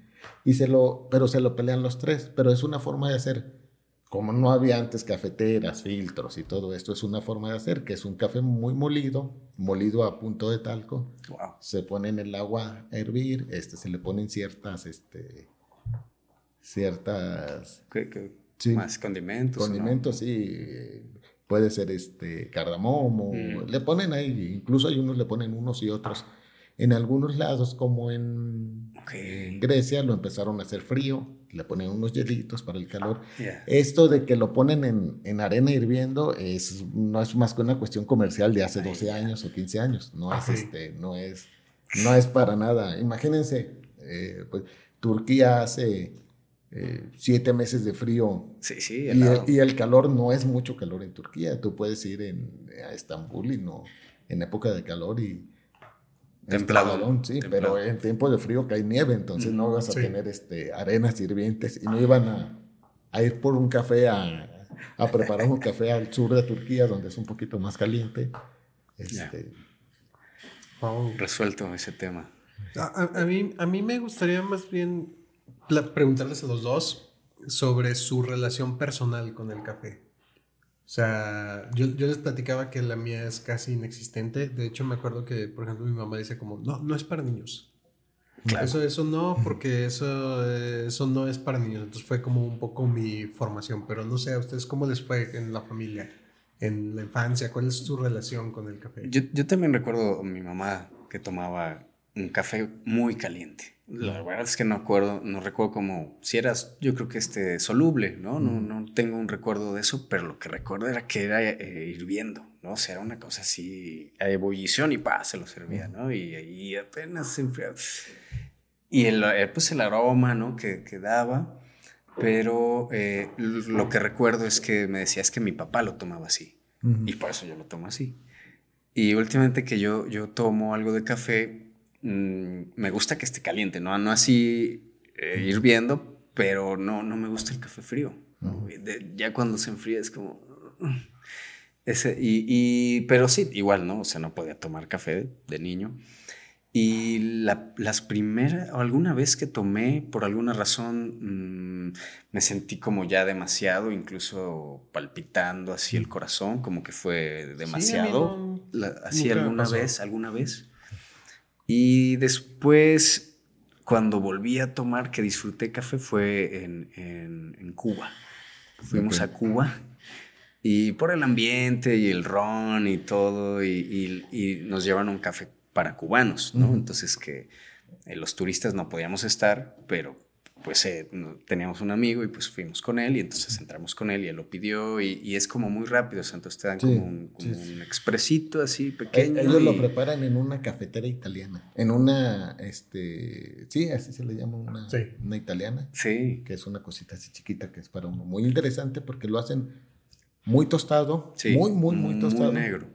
Y se lo, pero se lo pelean los tres, pero es una forma de hacer. Como no había antes cafeteras, filtros y todo esto, es una forma de hacer, que es un café muy molido, molido a punto de talco, Wow. se pone en el agua a hervir, este, se le ponen ciertas, este, ciertas ¿Qué- qué- Sí. Más condimentos. condimentos, sí, eh, puede ser este cardamomo, Mm. le ponen ahí, incluso hay unos le ponen unos y otros. En algunos lados, como en, Grecia, lo empezaron a hacer frío, le ponen unos hielitos para el calor. Esto de que lo ponen en, en arena hirviendo es, no es más que una cuestión comercial de hace 12 años o 15 años. No es, este, no es, no es para nada. Imagínense, eh, pues, Turquía hace eh, siete meses de frío. Sí, sí, y el, y el, calor no es mucho calor en Turquía. Tú puedes ir en, a Estambul y no en época de calor y templado, sí, pero en tiempo de frío cae nieve, entonces no vas a tener este arenas hirvientes y no iban a, a ir por un café a, a, preparar un café al sur de Turquía donde es un poquito más caliente. Este, Resuelto ese tema. A, mí, a mí me gustaría más bien preguntarles a los dos sobre su relación personal con el café. O sea, yo, yo, les platicaba que la mía es casi inexistente. De hecho, me acuerdo que, por ejemplo, mi mamá dice como, no, no es para niños. Eso, eso no, porque eso, eso no es para niños. Entonces fue como un poco mi formación. Pero no sé, ¿a ustedes cómo les fue en la familia, en la infancia? ¿Cuál es su relación con el café? Yo, yo también recuerdo a mi mamá que tomaba un café muy caliente. La verdad es que no acuerdo, no recuerdo como si eras, yo creo que este soluble, ¿no? No, no tengo un recuerdo de eso, pero lo que recuerdo era que era eh, hirviendo, ¿no? O sea, era una cosa así a ebullición y pa, se lo servía, ¿no? Y ahí apenas se enfriaba. Y el, eh, pues el aroma, ¿no? Que, que daba, pero eh, lo que recuerdo es que me decía es que mi papá lo tomaba así, y por eso yo lo tomo así. Y últimamente que yo, yo tomo algo de café, Mm, me gusta que esté caliente, no, no así eh, hirviendo, pero no, no me gusta el café frío. ya cuando se enfría es como... Ese, y, pero sí, igual, ¿no? O sea, no podía tomar café de niño. Y las primeras, alguna vez que tomé, por alguna razón, mm, me sentí como ya demasiado, incluso palpitando así el corazón, como que fue demasiado. así alguna vez, alguna vez. Y después, cuando volví a tomar, que disfruté café, fue en, en, Cuba. Fuimos a Cuba y por el ambiente y el ron y todo, y, y, nos llevan un café para cubanos, ¿no? Entonces que eh, los turistas no podíamos estar, pero pues eh, teníamos un amigo y pues fuimos con él y entonces entramos con él y él lo pidió y, es como muy rápido, o sea, entonces te dan como, un, expresito así e, pequeño. Ellos lo preparan en una cafetera italiana, en una, este, sí, así se le llama una, una italiana. Sí. Que es una cosita así chiquita que es para uno. Muy interesante porque lo hacen muy tostado, muy, muy, muy tostado. Muy negro.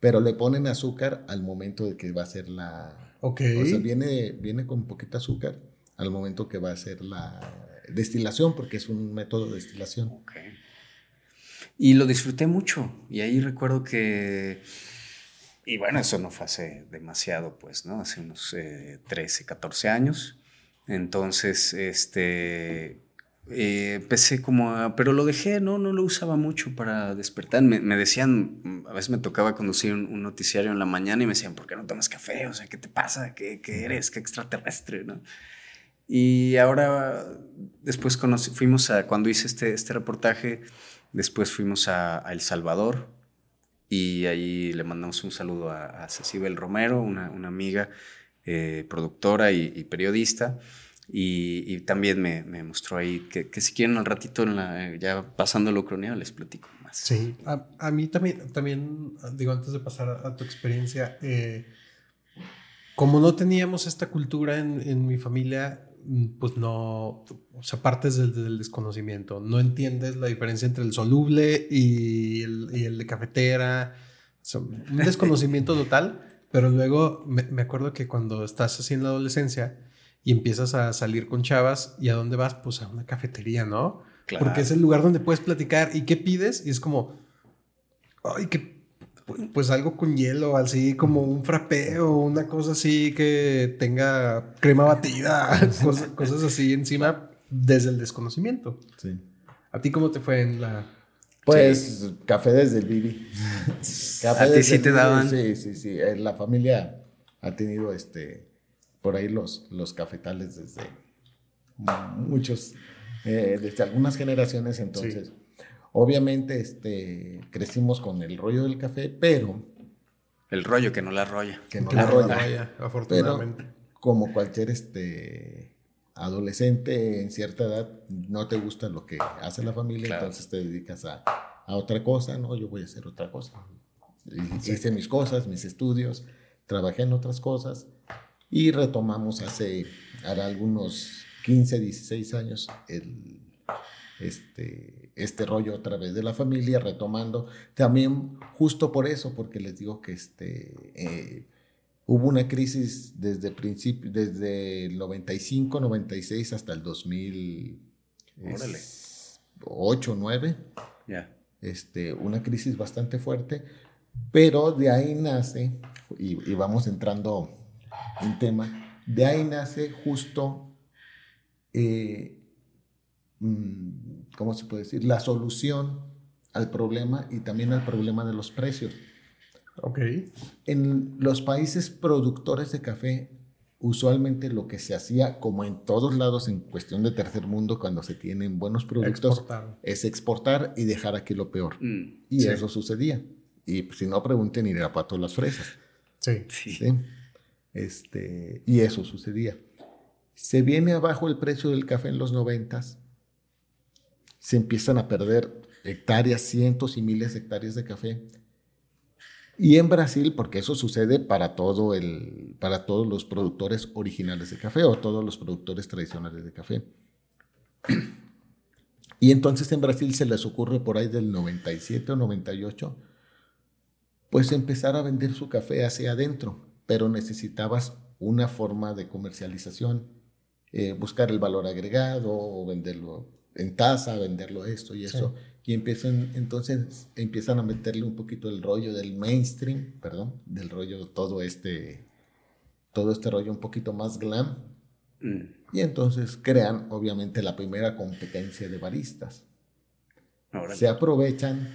Pero le ponen azúcar al momento de que va a ser la... Ok. O sea, viene, viene con poquita azúcar al momento que va a ser la destilación, porque es un método de destilación. Okay. Y lo disfruté mucho. Y ahí recuerdo que. Y bueno, eso no fue hace demasiado, pues, ¿no? Hace unos 13, eh, 14 años. Entonces, este. Eh, empecé como a, pero lo dejé, no, no lo usaba mucho para despertar. Me, decían, a veces me tocaba conducir un, noticiario en la mañana y me decían, ¿por qué no tomas café? O sea, ¿qué te pasa? ¿Qué, qué eres? ¿Qué extraterrestre? ¿no? Y ahora, después fuimos a, cuando hice este, este reportaje, después fuimos a, El Salvador y ahí le mandamos un saludo a, a Cecibel Romero, una, una amiga eh, productora y, periodista. Y, también me, me, mostró ahí que, si quieren al ratito, ya pasando lo croneo, les platico más. Sí, a, mí también, también, digo, antes de pasar a, tu experiencia, eh, como no teníamos esta cultura en, en mi familia, pues no, o sea, partes del, desconocimiento. No entiendes la diferencia entre el soluble y el, y el de cafetera. un desconocimiento total, pero luego me, me, acuerdo que cuando estás así en la adolescencia y empiezas a salir con chavas, ¿y a dónde vas? Pues a una cafetería, ¿no? Porque es el lugar donde puedes platicar y qué pides y es como, ay, qué pues algo con hielo, así como un frappé o una cosa así que tenga crema batida, cosas, así encima desde el desconocimiento. Sí. ¿A ti cómo te fue en la...? Pues café desde el Bibi. café ¿A ti sí te daban? Sí, sí, sí. Eh, la familia ha tenido este por ahí los, los cafetales desde muchos, eh, desde algunas generaciones, entonces... Obviamente, este, crecimos con el rollo del café, pero... El rollo que no la arrolla. Que no la arrolla. afortunadamente. como cualquier este, adolescente en cierta edad, no te gusta lo que hace la familia, entonces te dedicas a, otra cosa, ¿no? Yo voy a hacer otra cosa. Hice mis cosas, mis estudios, trabajé en otras cosas y retomamos hace, algunos 15, 16 años el, este, este rollo otra vez de la familia, retomando. También justo por eso, porque les digo que este, eh, hubo una crisis desde, principio, desde el 95, 96 hasta el 2008, 9. Este, una crisis bastante fuerte, pero de ahí nace, y, y vamos entrando en tema, de ahí nace justo eh, ¿cómo se puede decir? La solución al problema y también al problema de los precios. Ok. En los países productores de café, usualmente lo que se hacía, como en todos lados en cuestión de tercer mundo, cuando se tienen buenos productos, es exportar y dejar aquí lo peor. Mm, y eso sucedía. Y si no, pregunten, ir a Pato las fresas. Sí. sí. Este, y eso sucedía. Se viene abajo el precio del café en los noventas, se empiezan a perder hectáreas, cientos y miles de hectáreas de café. Y en Brasil, porque eso sucede para, todo el, para todos los productores originales de café o todos los productores tradicionales de café. Y entonces en Brasil se les ocurre por ahí del 97 o 98, pues empezar a vender su café hacia adentro, pero necesitabas una forma de comercialización eh, buscar el valor agregado o venderlo en taza, venderlo esto y eso. Y empiezan, entonces empiezan a meterle un poquito el rollo del mainstream, perdón, del rollo todo este, todo este rollo un poquito más glam. Mm. Y entonces crean, obviamente, la primera competencia de baristas. Se aprovechan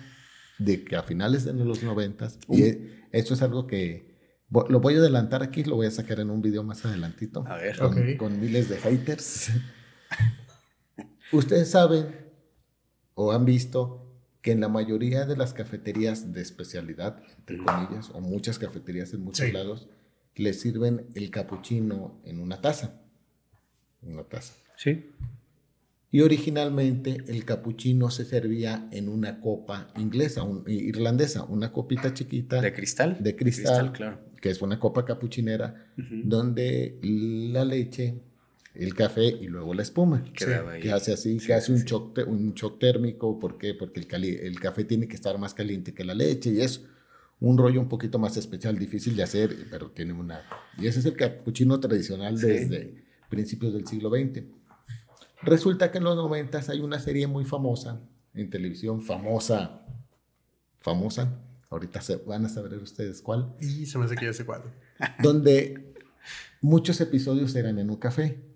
de que a finales de los noventas, y e, esto es algo que lo voy a adelantar aquí, lo voy a sacar en un video más adelantito. A ver. Con, miles de haters. Ustedes saben o han visto que en la mayoría de las cafeterías de especialidad, entre comillas, o muchas cafeterías en muchos lados, les sirven el capuchino en una taza. Una taza. Sí. Y originalmente el capuchino se servía en una copa inglesa, irlandesa, una copita chiquita. ¿De cristal? De cristal, claro. que es una copa capuchinera, donde la leche, el café y luego la espuma. Que hace así, que hace un, shock, un shock térmico. ¿Por qué? Porque el, el café tiene que estar más caliente que la leche y es un rollo un poquito más especial, difícil de hacer, pero tiene una... Y ese es el capuchino tradicional desde principios del siglo XX. Resulta que en los 90 hay una serie muy famosa en televisión, famosa, famosa. Ahorita se, van a saber ustedes cuál. Y se me hace que ya sé cuál. Donde muchos episodios eran en un café.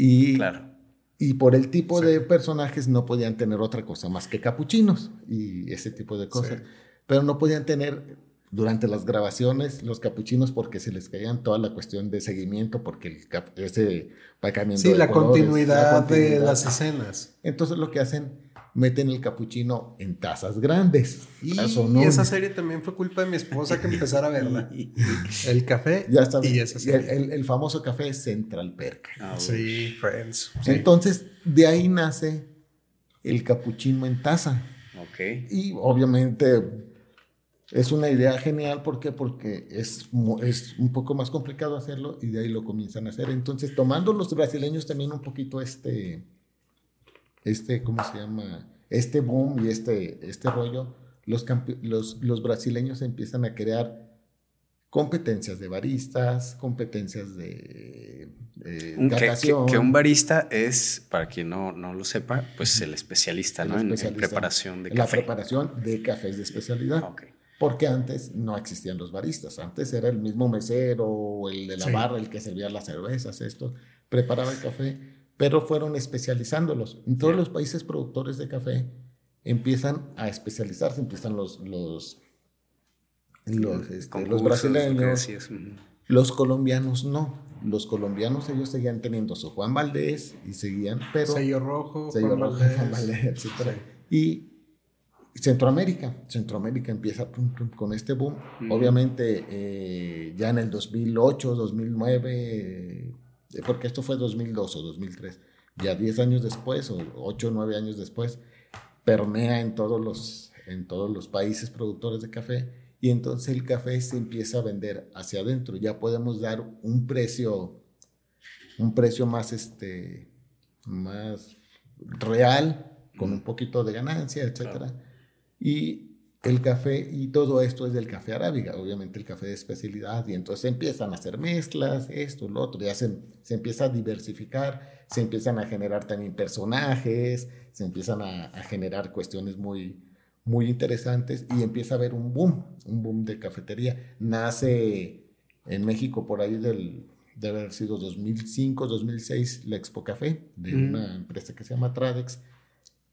Y, claro. y por el tipo de personajes no podían tener otra cosa más que capuchinos y ese tipo de cosas. Pero no podían tener durante las grabaciones los capuchinos porque se les caían toda la cuestión de seguimiento porque el ese cambiando sí, la, continuidad de las escenas. Entonces lo que hacen meten el capuchino en tazas grandes. Y, esa serie también fue culpa de mi esposa que empezara a verla. el café ya está, y esa serie. El, famoso café Central Perk. Ah, sí, Friends. Entonces de ahí nace el capuchino en taza. Ok. Y obviamente es una idea genial, ¿por qué? Porque es, es un poco más complicado hacerlo y de ahí lo comienzan a hacer. Entonces, tomando los brasileños también un poquito este, este, ¿cómo se llama? Este boom y este, este rollo, los, los, los brasileños empiezan a crear competencias de baristas, competencias de que, un barista es, para quien no, no lo sepa, pues el especialista, ¿no? En, preparación de café. La preparación de cafés de especialidad. Okay porque antes no existían los baristas, antes era el mismo mesero el de la barra el que servía las cervezas, esto, preparaba el café, pero fueron especializándolos. En todos los países productores de café empiezan a especializarse, empiezan los, los, los, este, los brasileños, los colombianos no. Los colombianos ellos seguían teniendo su Juan Valdés y seguían, pero... Sello rojo, sello rojo, Juan Valdés, etc. Y Centroamérica, Centroamérica empieza con este boom. Obviamente eh, ya en el 2008, 2009, eh, porque esto fue 2002 o 2003, ya 10 años después o 8 o 9 años después, permea en todos, los, en todos los países productores de café y entonces el café se empieza a vender hacia adentro. Ya podemos dar un precio un precio más, este, más real, con un poquito de ganancia, etcétera. Y el café, y todo esto es del café arábiga, obviamente el café de especialidad, y entonces empiezan a hacer mezclas, esto, lo otro, ya se, se empieza a diversificar, se empiezan a generar también personajes, se empiezan a, a generar cuestiones muy, muy interesantes y empieza a haber un boom, un boom de cafetería. Nace en México por ahí del, debe haber sido 2005, 2006, la Expo Café, de una empresa que se llama Tradex,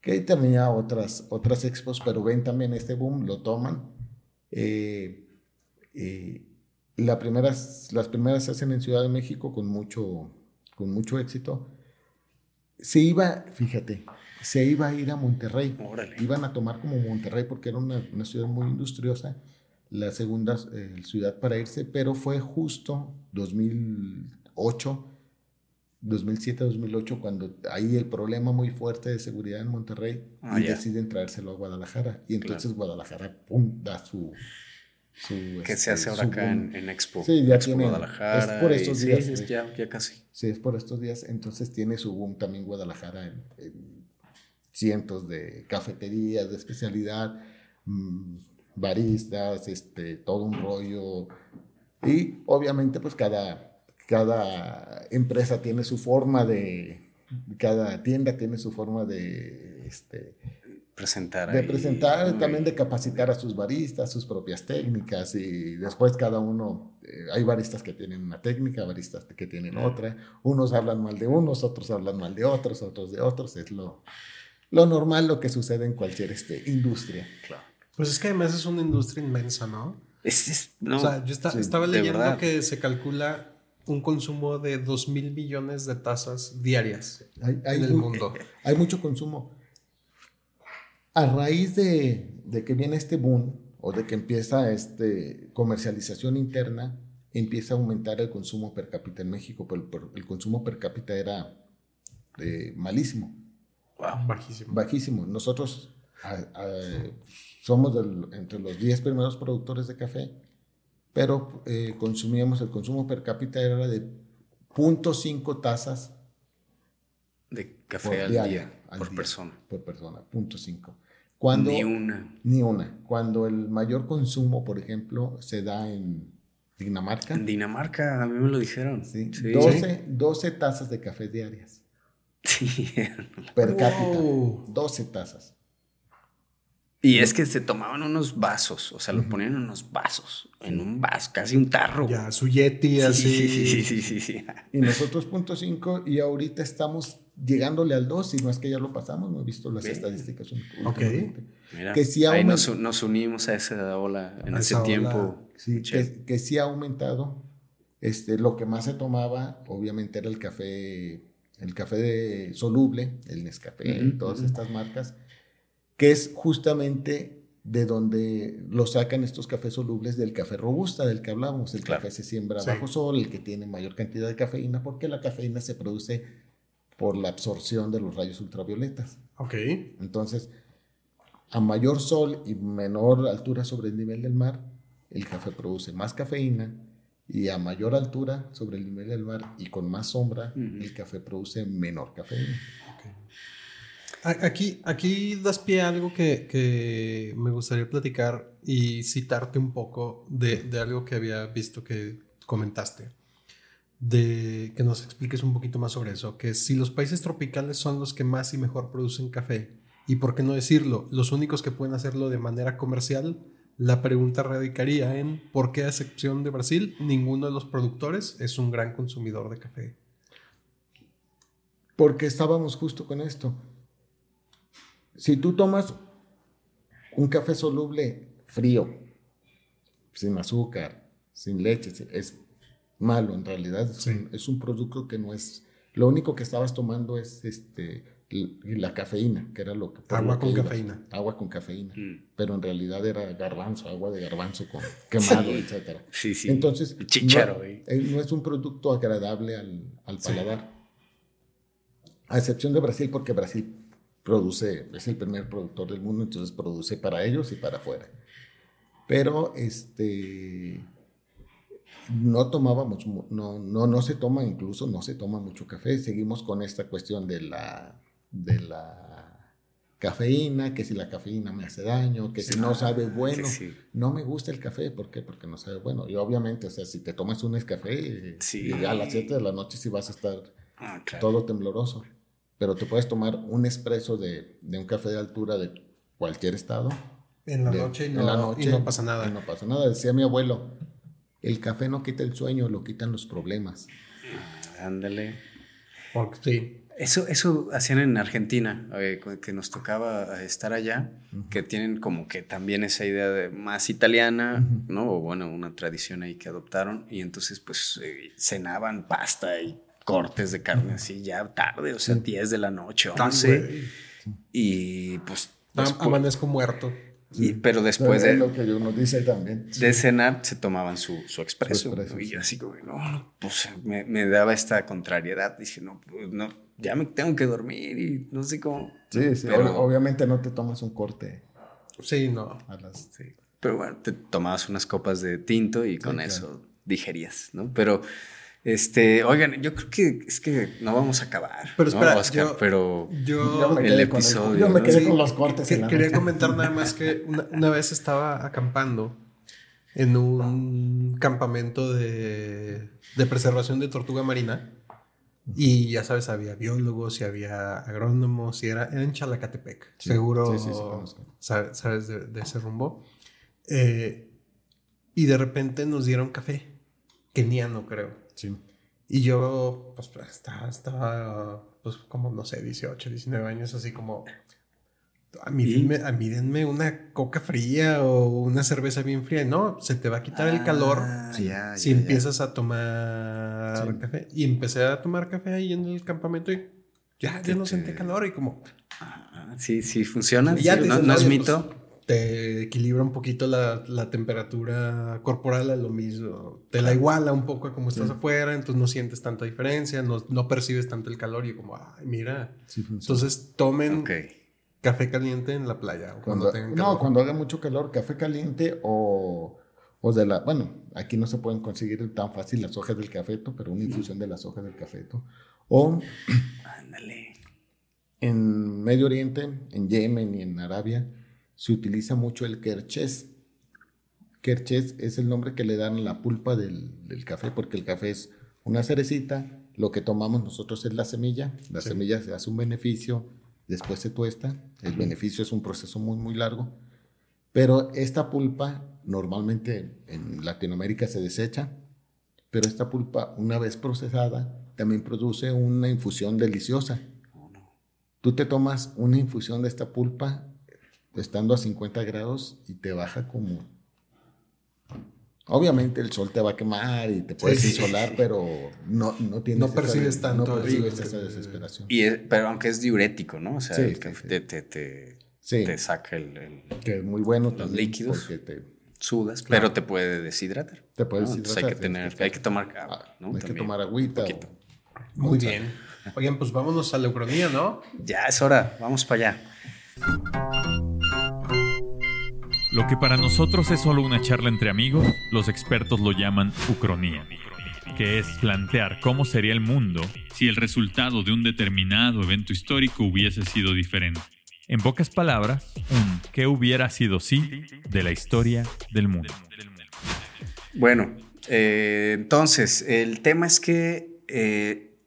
que tenía otras, otras expos, pero ven también este boom, lo toman. Eh, eh, la primeras, las primeras se hacen en Ciudad de México con mucho, con mucho éxito. Se iba, fíjate, se iba a ir a Monterrey. Iban a tomar como Monterrey porque era una, una ciudad muy industriosa, la segunda eh, ciudad para irse, pero fue justo 2008, 2007-2008, cuando hay el problema muy fuerte de seguridad en Monterrey Ah, y ya. deciden traérselo a Guadalajara. Y entonces Guadalajara, pum, da su... su, ¿Qué este, se hace ahora acá boom. en, en Expo? Sí, ya Expo tiene- Guadalajara. es por y- estos sí, días, es sí. ya, ya casi. Sí, es por estos días. Entonces tiene su boom también Guadalajara en, en cientos de cafeterías de especialidad, mm, baristas, este, todo un rollo. Y obviamente pues cada, cada empresa tiene su forma de, cada tienda tiene su forma de, este, Presentar de ahí, presentar, muy- también de capacitar a sus baristas, sus propias técnicas y después cada uno, eh, hay baristas que tienen una técnica, baristas que tienen otra, unos hablan mal de unos, otros hablan mal de otros, otros de otros, es lo, lo normal, lo que sucede en cualquier este, industria. Pues es que además es una industria inmensa, ¿no? Es, es- no, o sea, yo sí, estaba leyendo que se calcula un consumo de 2 mil millones de tazas diarias Hay, hay en el mu- mundo. hay mucho consumo. A raíz de, de que viene este boom o de que empieza este comercialización interna, empieza a aumentar el consumo per cápita en México, pero el, consumo per cápita era eh, malísimo, wow. Bajísimo. bajísimo. Nosotros a- a- somos del- entre los 10 primeros productores de café, pero eh, consumíamos, el consumo per cápita era de 0.5 tazas De café por al día, al por día, persona. Por persona, punto cinco. Cuando, Ni una. Ni una. Cuando el mayor consumo, por ejemplo, se da en Dinamarca, En Dinamarca, a mí me lo dijeron. ¿sí? Sí. 12, 12 tazas de café diarias Sí. per cápita. Wow. 12 tazas. Y es que se tomaban unos vasos, o sea, lo ponían en unos vasos, en un vaso, casi un tarro. Ya, su Yeti Sí, así. sí, sí, sí, sí, sí, sí. Y nosotros punto 5 y ahorita estamos llegándole al 2, si no es que ya lo pasamos, no he visto las Bien. estadísticas. Ok. Que sí ahí nos, nos unimos a esa ola en ese tiempo. Sí, Che. que, que sí ha aumentado. Este, lo que más se tomaba, obviamente, era el café, el café de soluble, el Nescafé, todas estas marcas, que es justamente de donde lo sacan estos cafés solubles del café robusta del que hablábamos. El Claro. café se siembra Sí. bajo sol, el que tiene mayor cantidad de cafeína, porque la cafeína se produce por la absorción de los rayos ultravioletas. Ok. Entonces, a mayor sol y menor altura sobre el nivel del mar, el café produce más cafeína y a mayor altura sobre el nivel del mar y con más sombra, el café produce menor cafeína. A- Aquí, aquí das pie a algo que, que me gustaría platicar y citarte un poco de, de algo que había visto que comentaste. De que nos expliques un poquito más sobre eso. Que si los países tropicales son los que más y mejor producen café, y por qué no decirlo, los únicos que pueden hacerlo de manera comercial, la pregunta radicaría en por qué, a excepción de Brasil, ninguno de los productores es un gran consumidor de café. Porque estábamos justo con esto. Si tú tomas un café soluble frío, sin azúcar, sin leche, es malo en realidad. Es, Sí. un, es un producto que no es... Lo único que estabas tomando es este, la cafeína, que era lo que... Agua lo que con ibas. cafeína. Agua con cafeína. Mm. Pero en realidad era garbanzo, agua de garbanzo con quemado, etcétera. Sí, sí. Entonces, El chícharo, no, güey. eh, no es un producto agradable al, al paladar. A excepción de Brasil, porque Brasil produce, es el primer productor del mundo, entonces produce para ellos y para afuera. Pero este, no tomábamos, no, no, no se toma, incluso no se toma mucho café. Seguimos con esta cuestión de la, de la cafeína, que si la cafeína me hace daño, que si no sabe bueno. No me gusta el café, ¿por qué? Porque no sabe bueno. Y obviamente, o sea, si te tomas un café, a las 7 de la noche sí vas a estar ah, todo tembloroso. Pero te puedes tomar un espresso de, de un café de altura de cualquier estado. En la, noche, y no, en la noche y no pasa nada. Y no pasa nada. Decía mi abuelo, el café no quita el sueño, lo quitan los problemas. Ándale. Porque sí. Eso, eso hacían en Argentina, eh, que nos tocaba estar allá, que tienen como que también esa idea de más italiana, ¿no? O bueno, una tradición ahí que adoptaron, y entonces pues eh, cenaban pasta y cortes de carne así ya tarde, o sea, 10 de la noche, 11. Y pues... Amanezco muerto pero después de, lo que uno dice también. de cenar se tomaban su, su expreso. y yo así como, no, pues me, me, daba esta contrariedad. Dije, no, pues no, ya me tengo que dormir y no sé cómo. Sí, sí, pero, obviamente no te tomas un corte. Sí, no. Pero bueno, te tomabas unas copas de tinto y con eso digerías, ¿no? Pero este, oigan, yo creo que es que no vamos a acabar. Pero espera, pero yo, el episodio. yo me quedé con los cortes. quería comentar nada más que una, vez estaba acampando en un campamento de, de preservación de tortuga marina. Y ya sabes, había biólogos y había agrónomos y era, en Chalacatepec. Seguro sí, sabes, de, ese rumbo. Eh, y de repente nos dieron café. Keniano, creo. Sí. Y yo, pues, estaba, estaba, pues, como, no sé, 18, 19 años, así como, a mí, denme, una coca fría o una cerveza bien fría. No, se te va a quitar el calor ah, si empiezas a tomar café. Y empecé a tomar café ahí en el campamento y ya, ya no sentí calor y como... Ah, sí, sí, funciona. no, es mito. Te equilibra un poquito la, la, temperatura corporal a lo mismo. Te la iguala un poco a como estás afuera, entonces no sientes tanta diferencia, no, no, percibes tanto el calor y como, ay, mira. entonces tomen café caliente en la playa. cuando, tengan No, cuando haga mucho calor, café caliente o, o de la... Bueno, aquí no se pueden conseguir tan fácil las hojas del cafeto, pero una infusión de las hojas del cafeto. O... Ándale. En Medio Oriente, en Yemen y en Arabia se utiliza mucho el kerches. Kerches es el nombre que le dan a la pulpa del, café, porque el café es una cerecita, lo que tomamos nosotros es la semilla, la semilla se hace un beneficio, después se tuesta, el beneficio es un proceso muy, muy largo, pero esta pulpa normalmente en Latinoamérica se desecha, pero esta pulpa una vez procesada también produce una infusión deliciosa. Oh, Tú te tomas una infusión de esta pulpa estando a 50 grados y te baja como... Obviamente el sol te va a quemar y te puedes insolar, pero no, no tienes... No percibes tanto. No percibes esa desesperación. Y pero aunque es diurético, ¿no? O sea, Te, te, te, saca el, Que es muy bueno los líquidos. Porque te, sudas, pero te puede deshidratar. Te puede deshidratar. hay que tener, hay que tomar agua, ah, ¿no? Hay que tomar agüita. Muy bien. Oigan, pues vámonos a la ucronía, ¿no? Ya es hora, vamos para allá. Lo que para nosotros es solo una charla entre amigos, los expertos lo llaman ucronía, que es plantear cómo sería el mundo si el resultado de un determinado evento histórico hubiese sido diferente. En pocas palabras, un qué hubiera sido sí de la historia del mundo. Bueno, eh, entonces, el tema es que eh,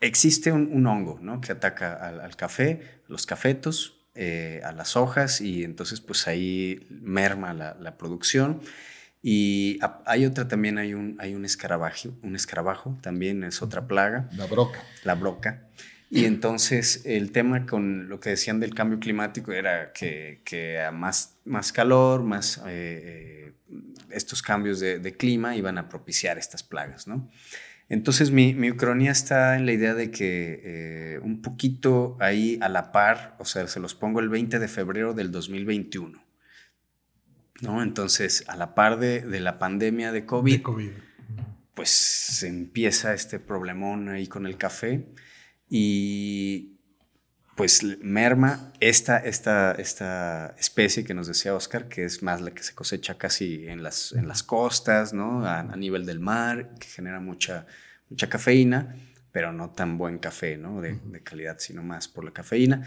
existe un, hongo ¿no? que ataca al, al café, los cafetos, eh, a las hojas y entonces pues ahí merma la, producción. Y hay otra también, hay un, hay un escarabajo, un escarabajo también es otra plaga. La broca. La broca. Y entonces el tema con lo que decían del cambio climático era que, que a más, más calor, más eh, eh, estos cambios de, de, clima iban a propiciar estas plagas, ¿no? Entonces mi, mi ucronía está en la idea de que eh, un poquito ahí a la par, o sea, se los pongo el 20 de febrero del 2021. ¿No? Entonces, a la par de, de la pandemia de COVID, de COVID, pues se empieza este problemón ahí con el café y pues merma esta, esta, esta especie que nos decía Oscar, que es más la que se cosecha casi en las, en las costas, ¿no? A, nivel del mar, que genera mucha, mucha cafeína, pero no tan buen café, ¿no? De, de calidad, sino más por la cafeína.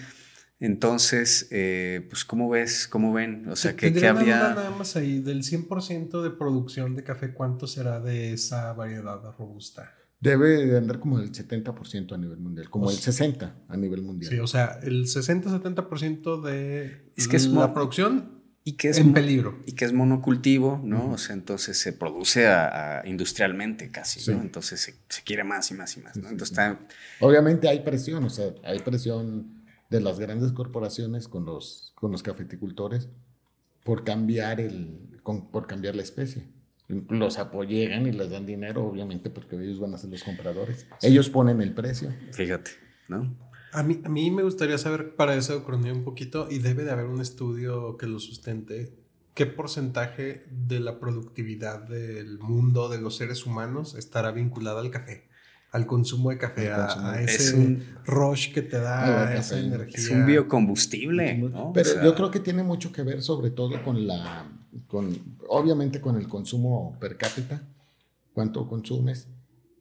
Entonces, eh, pues, ¿cómo ves? ¿Cómo ven? O sea, ¿qué, ¿qué habría...? Nada más ahí, del 100% de producción de café, ¿cuánto será de esa variedad robusta? Debe de andar como el 70% a nivel mundial, como el 60% a nivel mundial. Sí, o sea, el 60-70% de es que es la producción y que es en peligro. Y que es monocultivo, ¿no? O sea, entonces se produce a, industrialmente casi, ¿no? Entonces se, se, quiere más y más y más, ¿no? Entonces está... Obviamente hay presión, o sea, hay presión de las grandes corporaciones con los, con los cafeticultores por cambiar, el, por cambiar la especie. Los apoyan y les dan dinero, obviamente, porque ellos van a ser los compradores. Ellos ponen el precio. Fíjate, ¿no? A mí, a mí me gustaría saber para eso croné un poquito y debe de haber un estudio que lo sustente. ¿Qué porcentaje de la productividad del mundo de los seres humanos estará vinculada al café? al consumo de café, a, ese rush que te da esa energía. Es un biocombustible. Pero yo creo que tiene mucho que ver sobre todo con la, con, obviamente con el consumo per cápita, cuánto consumes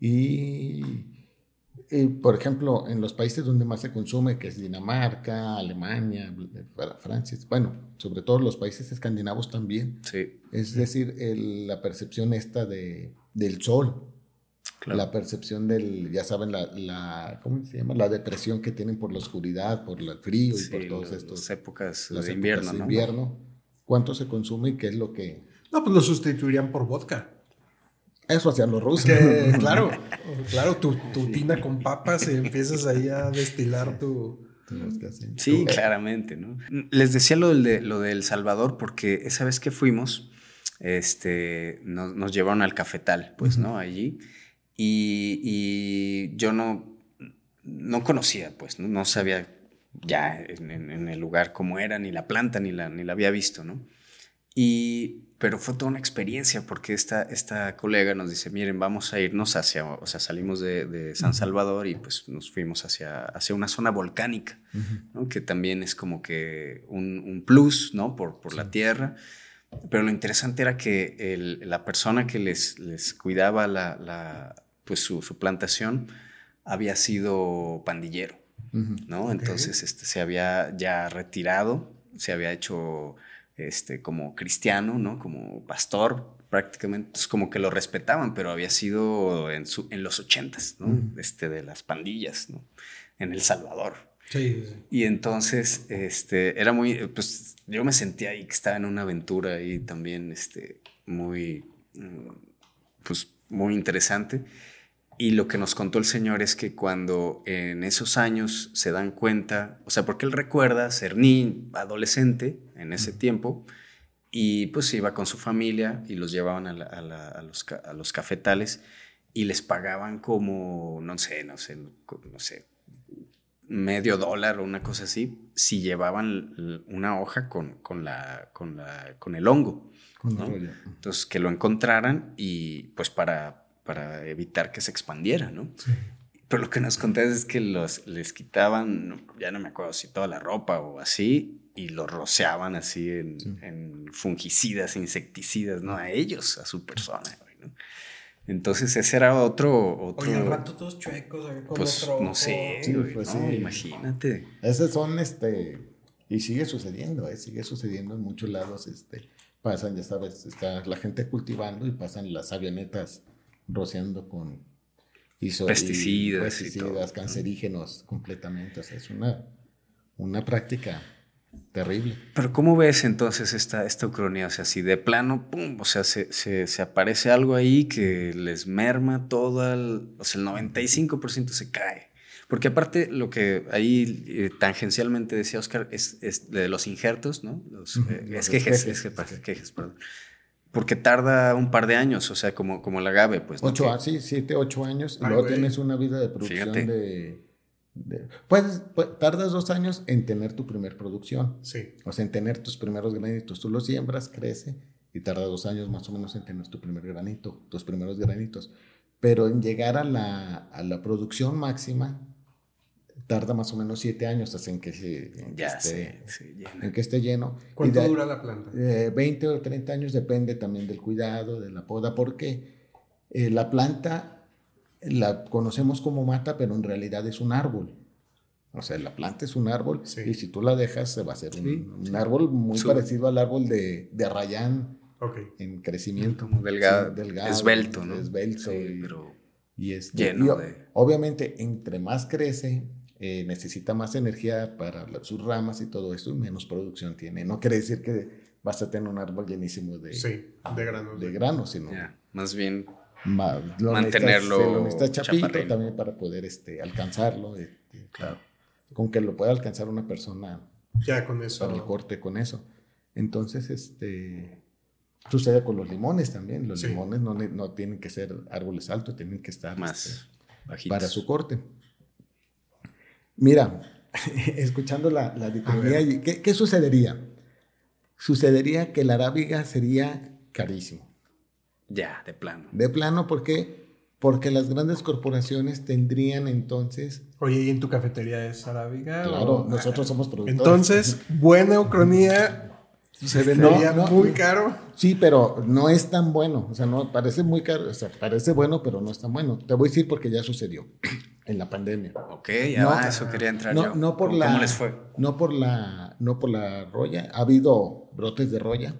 y, por ejemplo, en los países donde más se consume, que es Dinamarca, Alemania, Francia, bueno, sobre todo los países escandinavos también. Sí. Es decir, la percepción esta de, del sol la percepción del, ya saben, la, la, ¿cómo se llama? La depresión que tienen por la oscuridad, por el frío y por todos estos. Las épocas las de invierno, ¿no? invierno. ¿Cuánto se consume y qué es lo que...? No, pues lo sustituirían por vodka. Eso hacían los rusos. claro, claro, tu, tu, tina con papas y empiezas ahí a destilar tu... Sí, claramente, ¿no? Les decía lo, de, lo del Salvador porque esa vez que fuimos, este, nos, nos llevaron al cafetal, pues, ¿no? Allí. Y, yo no, no conocía, pues, no, sabía ya en, el lugar cómo era, ni la planta, ni la, ni la había visto, ¿no? Y, pero fue toda una experiencia porque esta, esta colega nos dice, miren, vamos a irnos hacia, o sea, salimos de, San Salvador y pues nos fuimos hacia, hacia una zona volcánica, ¿no? que también es como que un, plus, ¿no? Por, por la tierra. Pero lo interesante era que la persona que les, les cuidaba la, pues su, plantación había sido pandillero, ¿no? Entonces este, se había ya retirado, se había hecho este, como cristiano, ¿no? Como pastor prácticamente, es como que lo respetaban, pero había sido en, su, en los ochentas, ¿no? este, de las pandillas, ¿no? En El Salvador. Sí, Y entonces, este, era muy, pues yo me sentía ahí que estaba en una aventura ahí también, este, muy, mm, pues muy interesante. Y lo que nos contó el Señor es que cuando en esos años se dan cuenta, o sea, porque él recuerda ser ni adolescente en ese tiempo, y pues iba con su familia y los llevaban a, los, cafetales y les pagaban como, no sé, no sé, no sé, medio dólar o una cosa así, si llevaban una hoja con, con, la, con, la, con el hongo. Entonces, que lo encontraran y pues para para evitar que se expandiera, ¿no? Sí. Pero lo que nos contaste es que los, les quitaban, ya no me acuerdo si toda la ropa o así, y los rociaban así en, fungicidas, insecticidas, ¿no? A ellos, a su persona, ¿no? Entonces ese era otro... otro Oye, al rato todos chuecos, con pues, otro no sé, pues, no, imagínate. Esos son, este, y sigue sucediendo, ¿eh? sigue sucediendo en muchos lados, este, pasan, ya sabes, está la gente cultivando y pasan las avionetas rociando con pesticidas, pesticidas cancerígenos completamente. O sea, es una, una práctica terrible. Pero ¿cómo ves entonces esta, esta ucronía? O sea, si de plano, pum, o sea, se, se, aparece algo ahí que les merma todo, el, o sea, el 95% se cae. Porque aparte lo que ahí eh, tangencialmente decía Oscar es, es, de los injertos, ¿no? Los, eh, es quejes, es quejes, perdón porque tarda un par de años, o sea, como, como el agave, pues. Ocho, sí, siete, ocho años, y luego tienes una vida de producción de, Pues, tardas dos años en tener tu primer producción. Sí. O sea, en tener tus primeros granitos. Tú los siembras, crece, y tarda dos años más o menos en tener tu primer granito, tus primeros granitos. Pero en llegar a la, a la producción máxima, tarda más o menos siete años hasta en que, se, en que, esté, se, llena. en que esté lleno. ¿Cuánto de- dura la planta? eh, 20 o 30 años depende también del cuidado, de la poda, porque eh, la planta la conocemos como mata, pero en realidad es un árbol. O sea, la planta es un árbol Sí. y si tú la dejas se va a hacer un, Sí. un árbol muy parecido al árbol de, de Arrayán Ok. en crecimiento. Como delgado, Sí, delgado, esbelto, ¿no? Esbelto. Sí, y- pero y este, lleno y o- de- Obviamente, entre más crece, eh, necesita más energía para sus ramas y todo esto, y menos producción tiene. No quiere decir que vas a tener un árbol llenísimo de, Sí, de granos. de granos, sino más bien ma- lo Mantenerlo necesitas- se lo necesita chapito también para poder este, alcanzarlo. este, Claro. Con que lo pueda alcanzar una persona Ya con eso. para el corte con eso. Entonces, este sucede con los limones también. Los Sí. limones no, no tienen que ser árboles altos, tienen que estar este, más bajitos. para su corte. Mira, escuchando la, la dicotomía, ¿qué, qué sucedería? Sucedería que la arábiga sería carísimo. Ya, de plano. De plano, ¿por qué? Porque las grandes corporaciones tendrían entonces, Oye, ¿y en tu cafetería es arábiga? claro, o- nosotros somos productores. Entonces, buena ucronía se vendería No, no, muy caro. Sí, pero no es tan bueno. O sea, no parece muy caro. O sea, parece bueno, pero no es tan bueno. Te voy a decir porque ya sucedió en la pandemia. Ok, ya No, va, eso quería entrar No, yo. no por ¿Cómo, la. ¿Cómo les fue? No por la. No por la roya. Ha habido brotes de roya.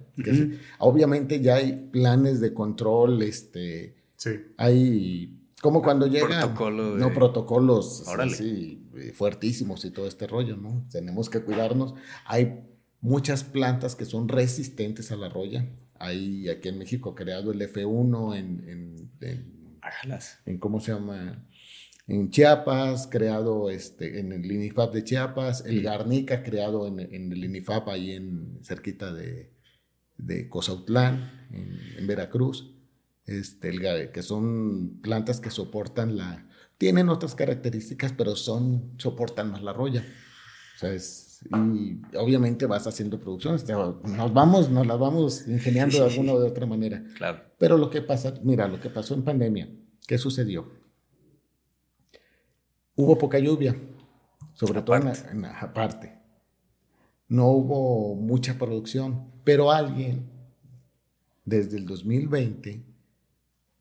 obviamente ya hay planes de control. Este. Sí. Hay. Como cuando llega. Protocolo de- No, protocolos Órale. así eh, fuertísimos y todo este rollo, ¿no? Tenemos que cuidarnos. Hay muchas plantas que son resistentes a la roya. Hay aquí en México creado el F1 en, en- en en cómo se llama en Chiapas, creado este, en el INIFAP de Chiapas, el Garnica creado en, en el INIFAP ahí en cerquita de, de Cozautlán, en, en Veracruz, este, el, que son plantas que soportan la, tienen otras características, pero son, soportan más la roya. O sea, es- y obviamente vas haciendo producciones, nos vamos, nos las vamos ingeniando de alguna o de otra manera. Claro. Pero lo que pasa, mira, lo que pasó en pandemia, ¿qué sucedió? Hubo poca lluvia, sobre todo en la, en la parte. No hubo mucha producción, pero alguien desde el 2020,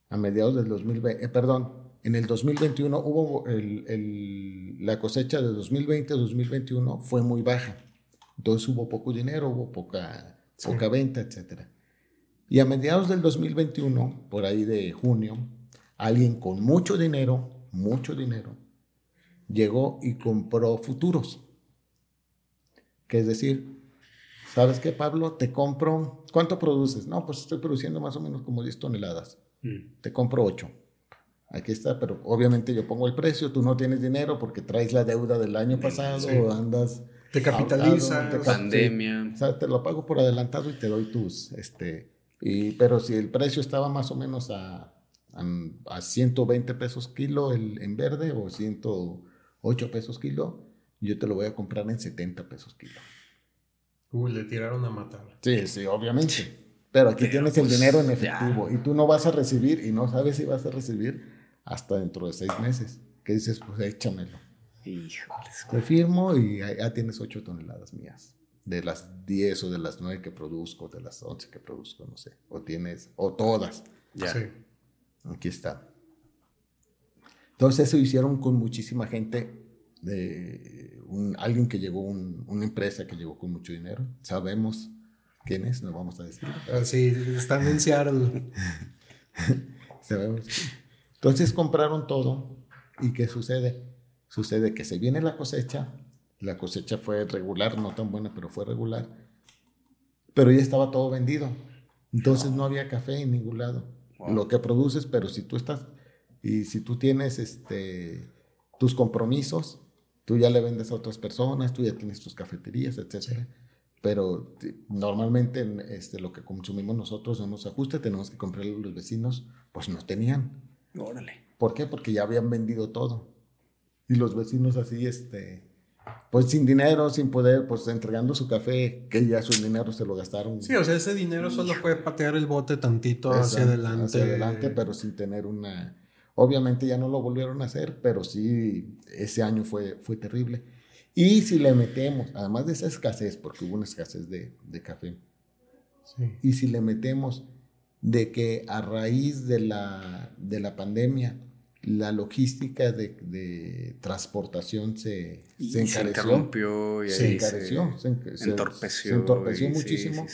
a mediados del 2020, eh, perdón, en el 2021 hubo el- el- la cosecha de 2020-2021 fue muy baja. Entonces hubo poco dinero, hubo poca, poca venta, etcétera. Y a mediados del 2021, por ahí de junio, alguien con mucho dinero, mucho dinero, llegó y compró futuros. Que es decir, ¿sabes qué, Pablo? Te compro, ¿cuánto produces? No, pues estoy produciendo más o menos como 10 toneladas. Mm. Te compro 8. Aquí está, pero obviamente yo pongo el precio, tú no tienes dinero porque traes la deuda del año pasado, Sí. andas... Te capitalizas. te cap- Pandemia. o sea, te lo pago por adelantado y te doy tus, este, y, pero si el precio estaba más o menos a, a, a 120 pesos kilo el, en verde o 108 pesos kilo, yo te lo voy a comprar en 70 pesos kilo. Uy, le tiraron a matar. Sí, sí, obviamente. Pero aquí Pero, tienes el pues, dinero en ya. efectivo y tú no vas a recibir y no sabes si vas a recibir hasta dentro de seis meses. ¿Qué dices? Pues échamelo. Híjoles. Te firmo y ya ya tienes 8 toneladas mías. De las 10 o de las 9 que produzco, de las 11 que produzco, no sé. O tienes, o todas. Ya. Sí. Aquí está. Entonces eso hicieron con muchísima gente. De un, alguien que llegó, un- una empresa que llegó con mucho dinero. Sabemos quién es, no vamos a decir. Así, están en Seattle. Sabemos. Entonces compraron todo. ¿Y qué sucede? Sucede que se viene la cosecha. La cosecha fue regular, no tan buena, pero fue regular. Pero ya estaba todo vendido. Entonces no había café en ningún lado. Wow. Lo que produces, pero si tú estás y si tú tienes este tus compromisos, tú ya le vendes a otras personas, tú ya tienes tus cafeterías, etcétera. Pero t- normalmente en, este, lo que consumimos nosotros no nos ajusta, tenemos que comprarle a los vecinos, pues no tenían. Órale. ¿Por qué? Porque ya habían vendido todo. Y los vecinos así, este, pues sin dinero, sin poder, pues entregando su café, que ya su dinero se lo gastaron. Sí, o sea, ese dinero solo fue patear el bote tantito hacia Exacto, adelante. Hacia adelante, pero sin tener una... Obviamente ya no lo volvieron a hacer, pero sí, ese año fue, fue terrible. Y si le metemos, además de esa escasez, porque hubo una escasez de, de café, y si le metemos de que a raíz de la, de la pandemia, la logística de, de transportación se, se encareció. Se, se encareció, se, entorpeció. Se entorpeció muchísimo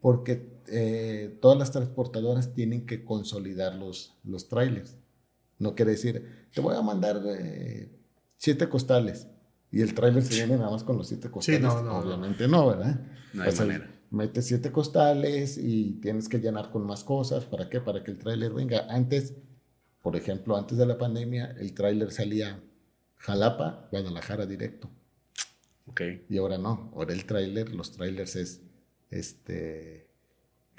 porque eh, todas las transportadoras tienen que consolidar los, los trailers. No quiere decir, te voy a mandar eh, siete costales y el trailer se viene nada más con los siete costales. Obviamente no, ¿verdad? No hay manera. Metes siete costales y tienes que llenar con más cosas. ¿Para qué? Para que el trailer venga. Antes por ejemplo, antes de la pandemia, el tráiler salía Jalapa, Guadalajara directo. Okay. Y ahora no, ahora el tráiler, los tráilers es este,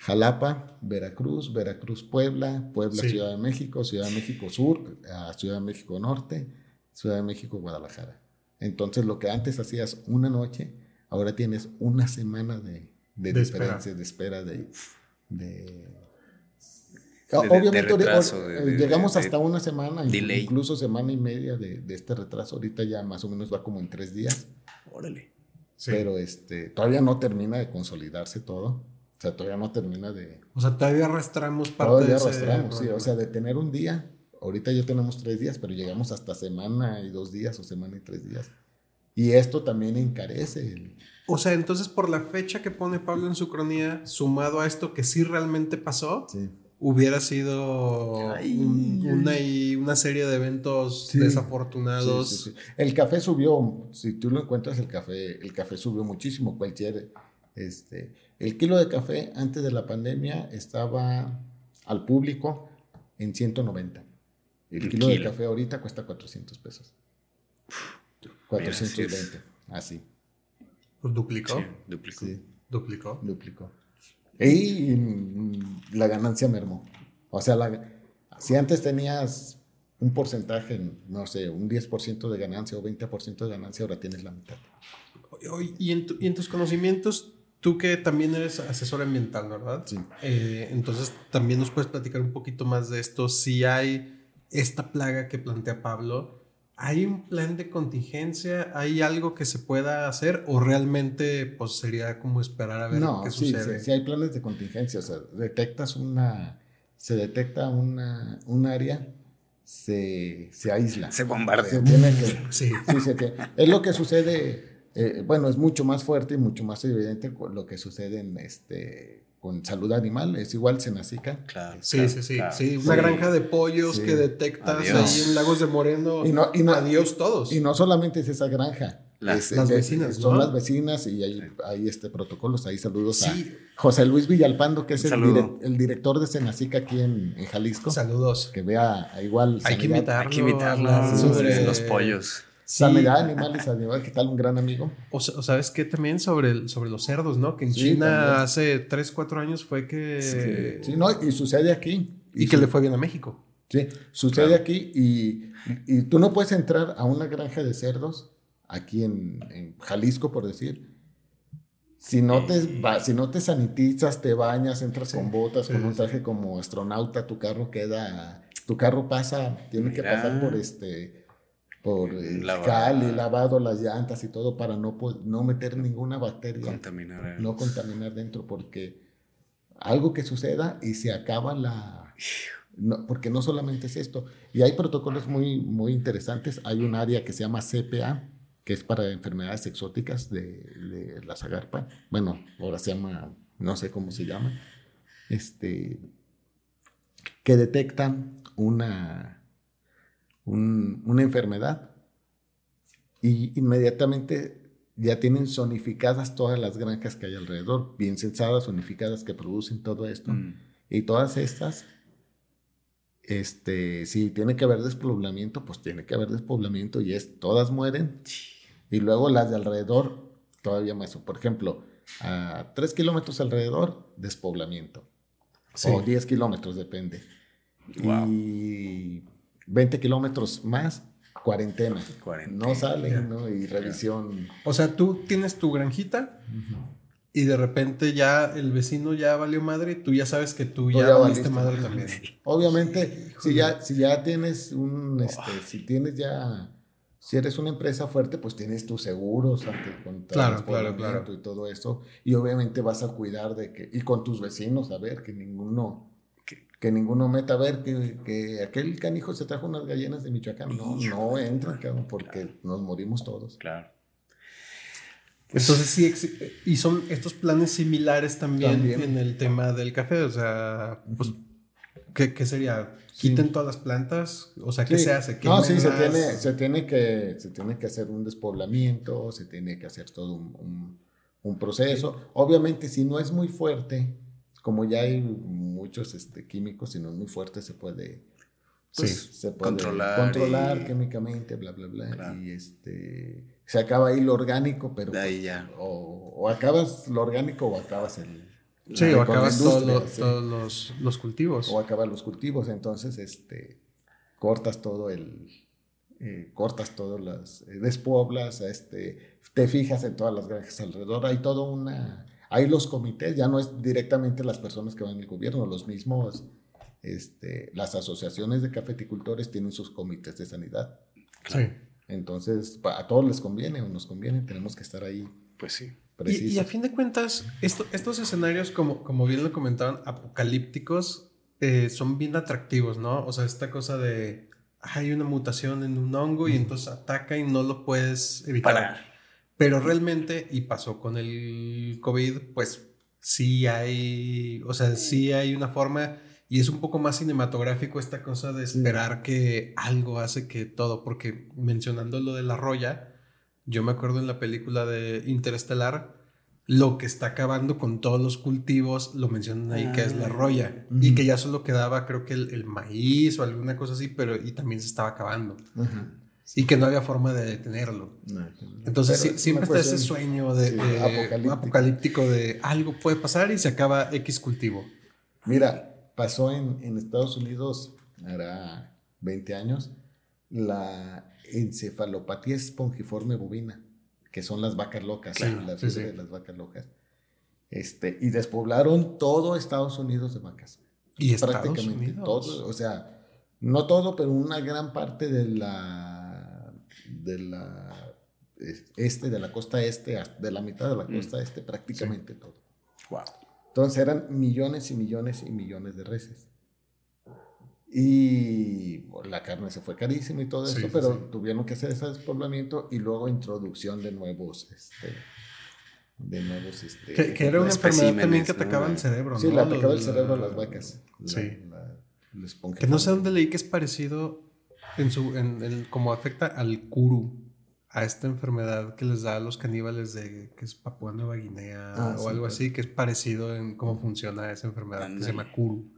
Jalapa, Veracruz, Veracruz, Puebla, Puebla, Ciudad de México, Ciudad de México Sur, Ciudad de México Norte, Ciudad de México, Guadalajara. Entonces, lo que antes hacías una noche, ahora tienes una semana de, de, diferencia, de espera de, Obviamente, llegamos hasta una semana, incluso semana y media de, este retraso. Ahorita ya más o menos va como en tres días. Órale. Pero este, todavía no termina de consolidarse todo. O sea, todavía no termina de. O sea, todavía arrastramos parte todavía arrastramos, sí. O sea, de tener un día. Ahorita ya tenemos tres días, pero llegamos hasta semana y dos días o semana y tres días. Y esto también encarece. O sea, entonces por la fecha que pone Pablo en su cronía, sumado a esto que sí realmente pasó, sí hubiera sido una, una serie de eventos desafortunados. el café subió, si tú lo encuentras, el café, el café subió muchísimo. Cualquier, este, el kilo de café antes de la pandemia estaba al público en 190. El, kilo, de café ahorita cuesta 400 pesos. 420, así. Pues duplicó. duplicó. Duplicó. Duplicó. Y la ganancia mermó. O sea, si antes tenías un porcentaje, no sé, un 10% de ganancia o 20% de ganancia, ahora tienes la mitad. Y en, tus conocimientos, tú que también eres asesor ambiental, ¿verdad? Sí. Eh, entonces, también nos puedes platicar un poquito más de esto. Si hay esta plaga que plantea Pablo, ¿Hay un plan de contingencia? ¿Hay algo que se pueda hacer? ¿O realmente pues, sería como esperar a ver qué sucede? Sí, sí, hay planes de contingencia. O sea, detectas una. Se detecta una, un área, se, se aísla. Se bombardea. sí. sí es lo que sucede. Eh, bueno, es mucho más fuerte y mucho más evidente lo que sucede en este con salud animal, es igual Senacica. Claro. Sí, sí, sí, sí. Una granja de pollos que detectas ahí en Lagos de Moreno. Y no, y Adiós todos. Y no solamente es esa granja. Las, vecinas. Son las vecinas y hay, hay, este protocolos. Ahí saludos a José Luis Villalpando, que es el, el, director de Senacica aquí en, en, Jalisco. Saludos. Que vea igual. Hay que invitarlo. Hay que invitarlo sobre los pollos. Sanidad Animales Animales, ¿qué tal? Un gran amigo. O, sabes qué también sobre, sobre los cerdos, ¿no? Que en China hace 3, 4 años fue que... Sí, no, y sucede aquí. Y, que le fue bien a México. Sí, sucede aquí y, y, tú no puedes entrar a una granja de cerdos aquí en, Jalisco, por decir. Si no, te, si no te sanitizas, te bañas, entras con botas, con un traje como astronauta, tu carro queda, tu carro pasa, tiene que pasar por este por cal y lavado las llantas y todo para no, no meter ninguna bacteria. Contaminar. No contaminar dentro porque algo que suceda y se acaba la... porque no solamente es esto. Y hay protocolos muy, muy interesantes. Hay un área que se llama CPA, que es para enfermedades exóticas de, de la zagarpa. Bueno, ahora se llama, no sé cómo se llama. Este, que detectan una una enfermedad y inmediatamente ya tienen zonificadas todas las granjas que hay alrededor, bien censadas, zonificadas que producen todo esto. Mm. Y todas estas, este, si tiene que haber despoblamiento, pues tiene que haber despoblamiento y es, todas mueren. Y luego las de alrededor, todavía más. Por ejemplo, a tres kilómetros alrededor, despoblamiento. O 10 kilómetros, depende. Y 20 kilómetros más, cuarentena. No salen, ¿no? Y revisión. O sea, tú tienes tu granjita y de repente ya el vecino ya valió madre y tú ya sabes que tú, ya, valiste madre también. Obviamente, si ya, si ya tienes un, este, si tienes ya, si eres una empresa fuerte, pues tienes tus seguros ante contra claro, claro, y todo eso. Y obviamente vas a cuidar de que, y con tus vecinos, a ver, que ninguno, que, ninguno meta a ver que, que, aquel canijo se trajo unas gallinas de Michoacán. No, no entra, porque nos morimos todos. Claro. Entonces sí, y son estos planes similares también, en el tema del café, o sea, pues, ¿qué, sería? ¿Quiten todas las plantas? O sea, ¿qué se hace? No, sí, se tiene, se, tiene que, se tiene que hacer un despoblamiento, se tiene que hacer todo un, proceso. Obviamente, si no es muy fuerte, como ya hay muchos este, químicos, si no es muy fuerte, se puede... Pues, se puede controlar, controlar químicamente, bla, bla, bla. Y este se acaba ahí lo orgánico, pero... ahí pues, ya. O, acabas lo orgánico o acabas el... Sí, o acabas todos los, los, cultivos. O acabas los cultivos, entonces este, cortas todo el... Eh, cortas todas las... Eh, despoblas, este, te fijas en todas las granjas alrededor, hay todo una... Hay los comités, ya no es directamente las personas que van en el gobierno, los mismos... Este, las asociaciones de cafeticultores tienen sus comités de sanidad. Sí. Entonces, a todos les conviene o nos conviene, tenemos que estar ahí. Pues sí. Y, a fin de cuentas, estos escenarios, como, como bien lo comentaban, apocalípticos, eh, son bien atractivos, ¿no? O sea, esta cosa de hay una mutación en un hongo y entonces ataca y no lo puedes evitar. Pero realmente, y pasó con el COVID, pues sí hay, o sea, sí hay una forma y es un poco más cinematográfico esta cosa de esperar que algo hace que todo, porque mencionando lo de la roya, yo me acuerdo en la película de Interestelar, lo que está acabando con todos los cultivos, lo mencionan ahí, que es la ah. roya, y que ya solo quedaba creo que el, maíz o alguna cosa así, pero y también se estaba acabando. Y que no había forma de detenerlo. Entonces siempre está ese sueño de, apocalíptico de algo puede pasar y se acaba X cultivo. Mira, pasó en, en Estados Unidos, hará 20 años, la encefalopatía espongiforme bovina, que son las vacas locas, la de las vacas locas. Este, y despoblaron todo Estados Unidos de vacas. Y prácticamente todo, o sea, no todo, pero una gran parte de la de la este de la costa este, de la mitad de la mm. costa este, prácticamente todo. Wow. Entonces eran millones y millones y millones de reses. Y la carne se fue carísima y todo eso, pero tuvieron que hacer ese despoblamiento y luego introducción de nuevos, este, de nuevos, este, que, era una enfermedad también que atacaba el cerebro, ¿no? Sí, le atacaba el cerebro a las vacas. sí. que no sé dónde leí que es parecido en su, en, en, como afecta al kuru a esta enfermedad que les da a los caníbales de que es Papua Nueva Guinea ah, o algo así, que es parecido en cómo funciona esa enfermedad, que se llama Kuru.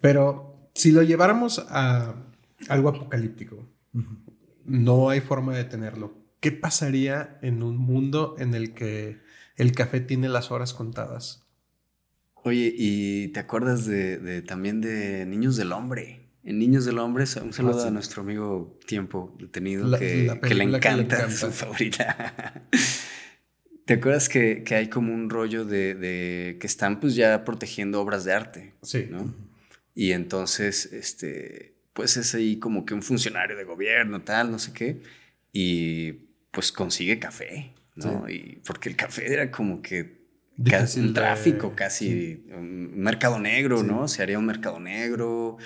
Pero si lo lleváramos a algo apocalíptico, no hay forma de detenerlo. ¿Qué pasaría en un mundo en el que el café tiene las horas contadas? Oye, ¿y te acuerdas de también de Niños del Hombre? En Niños del Hombre, un saludo ah, a nuestro amigo Tiempo Detenido, que, le encanta, su favorita. ¿Te acuerdas que, hay como un rollo de, que están pues ya protegiendo obras de arte? Sí. ¿no? Y entonces, este, pues es ahí como que un funcionario de gobierno, tal, no sé qué, y pues consigue café, ¿no? Y porque el café era como que casi un tráfico, casi un mercado negro, ¿no? Se haría un mercado negro.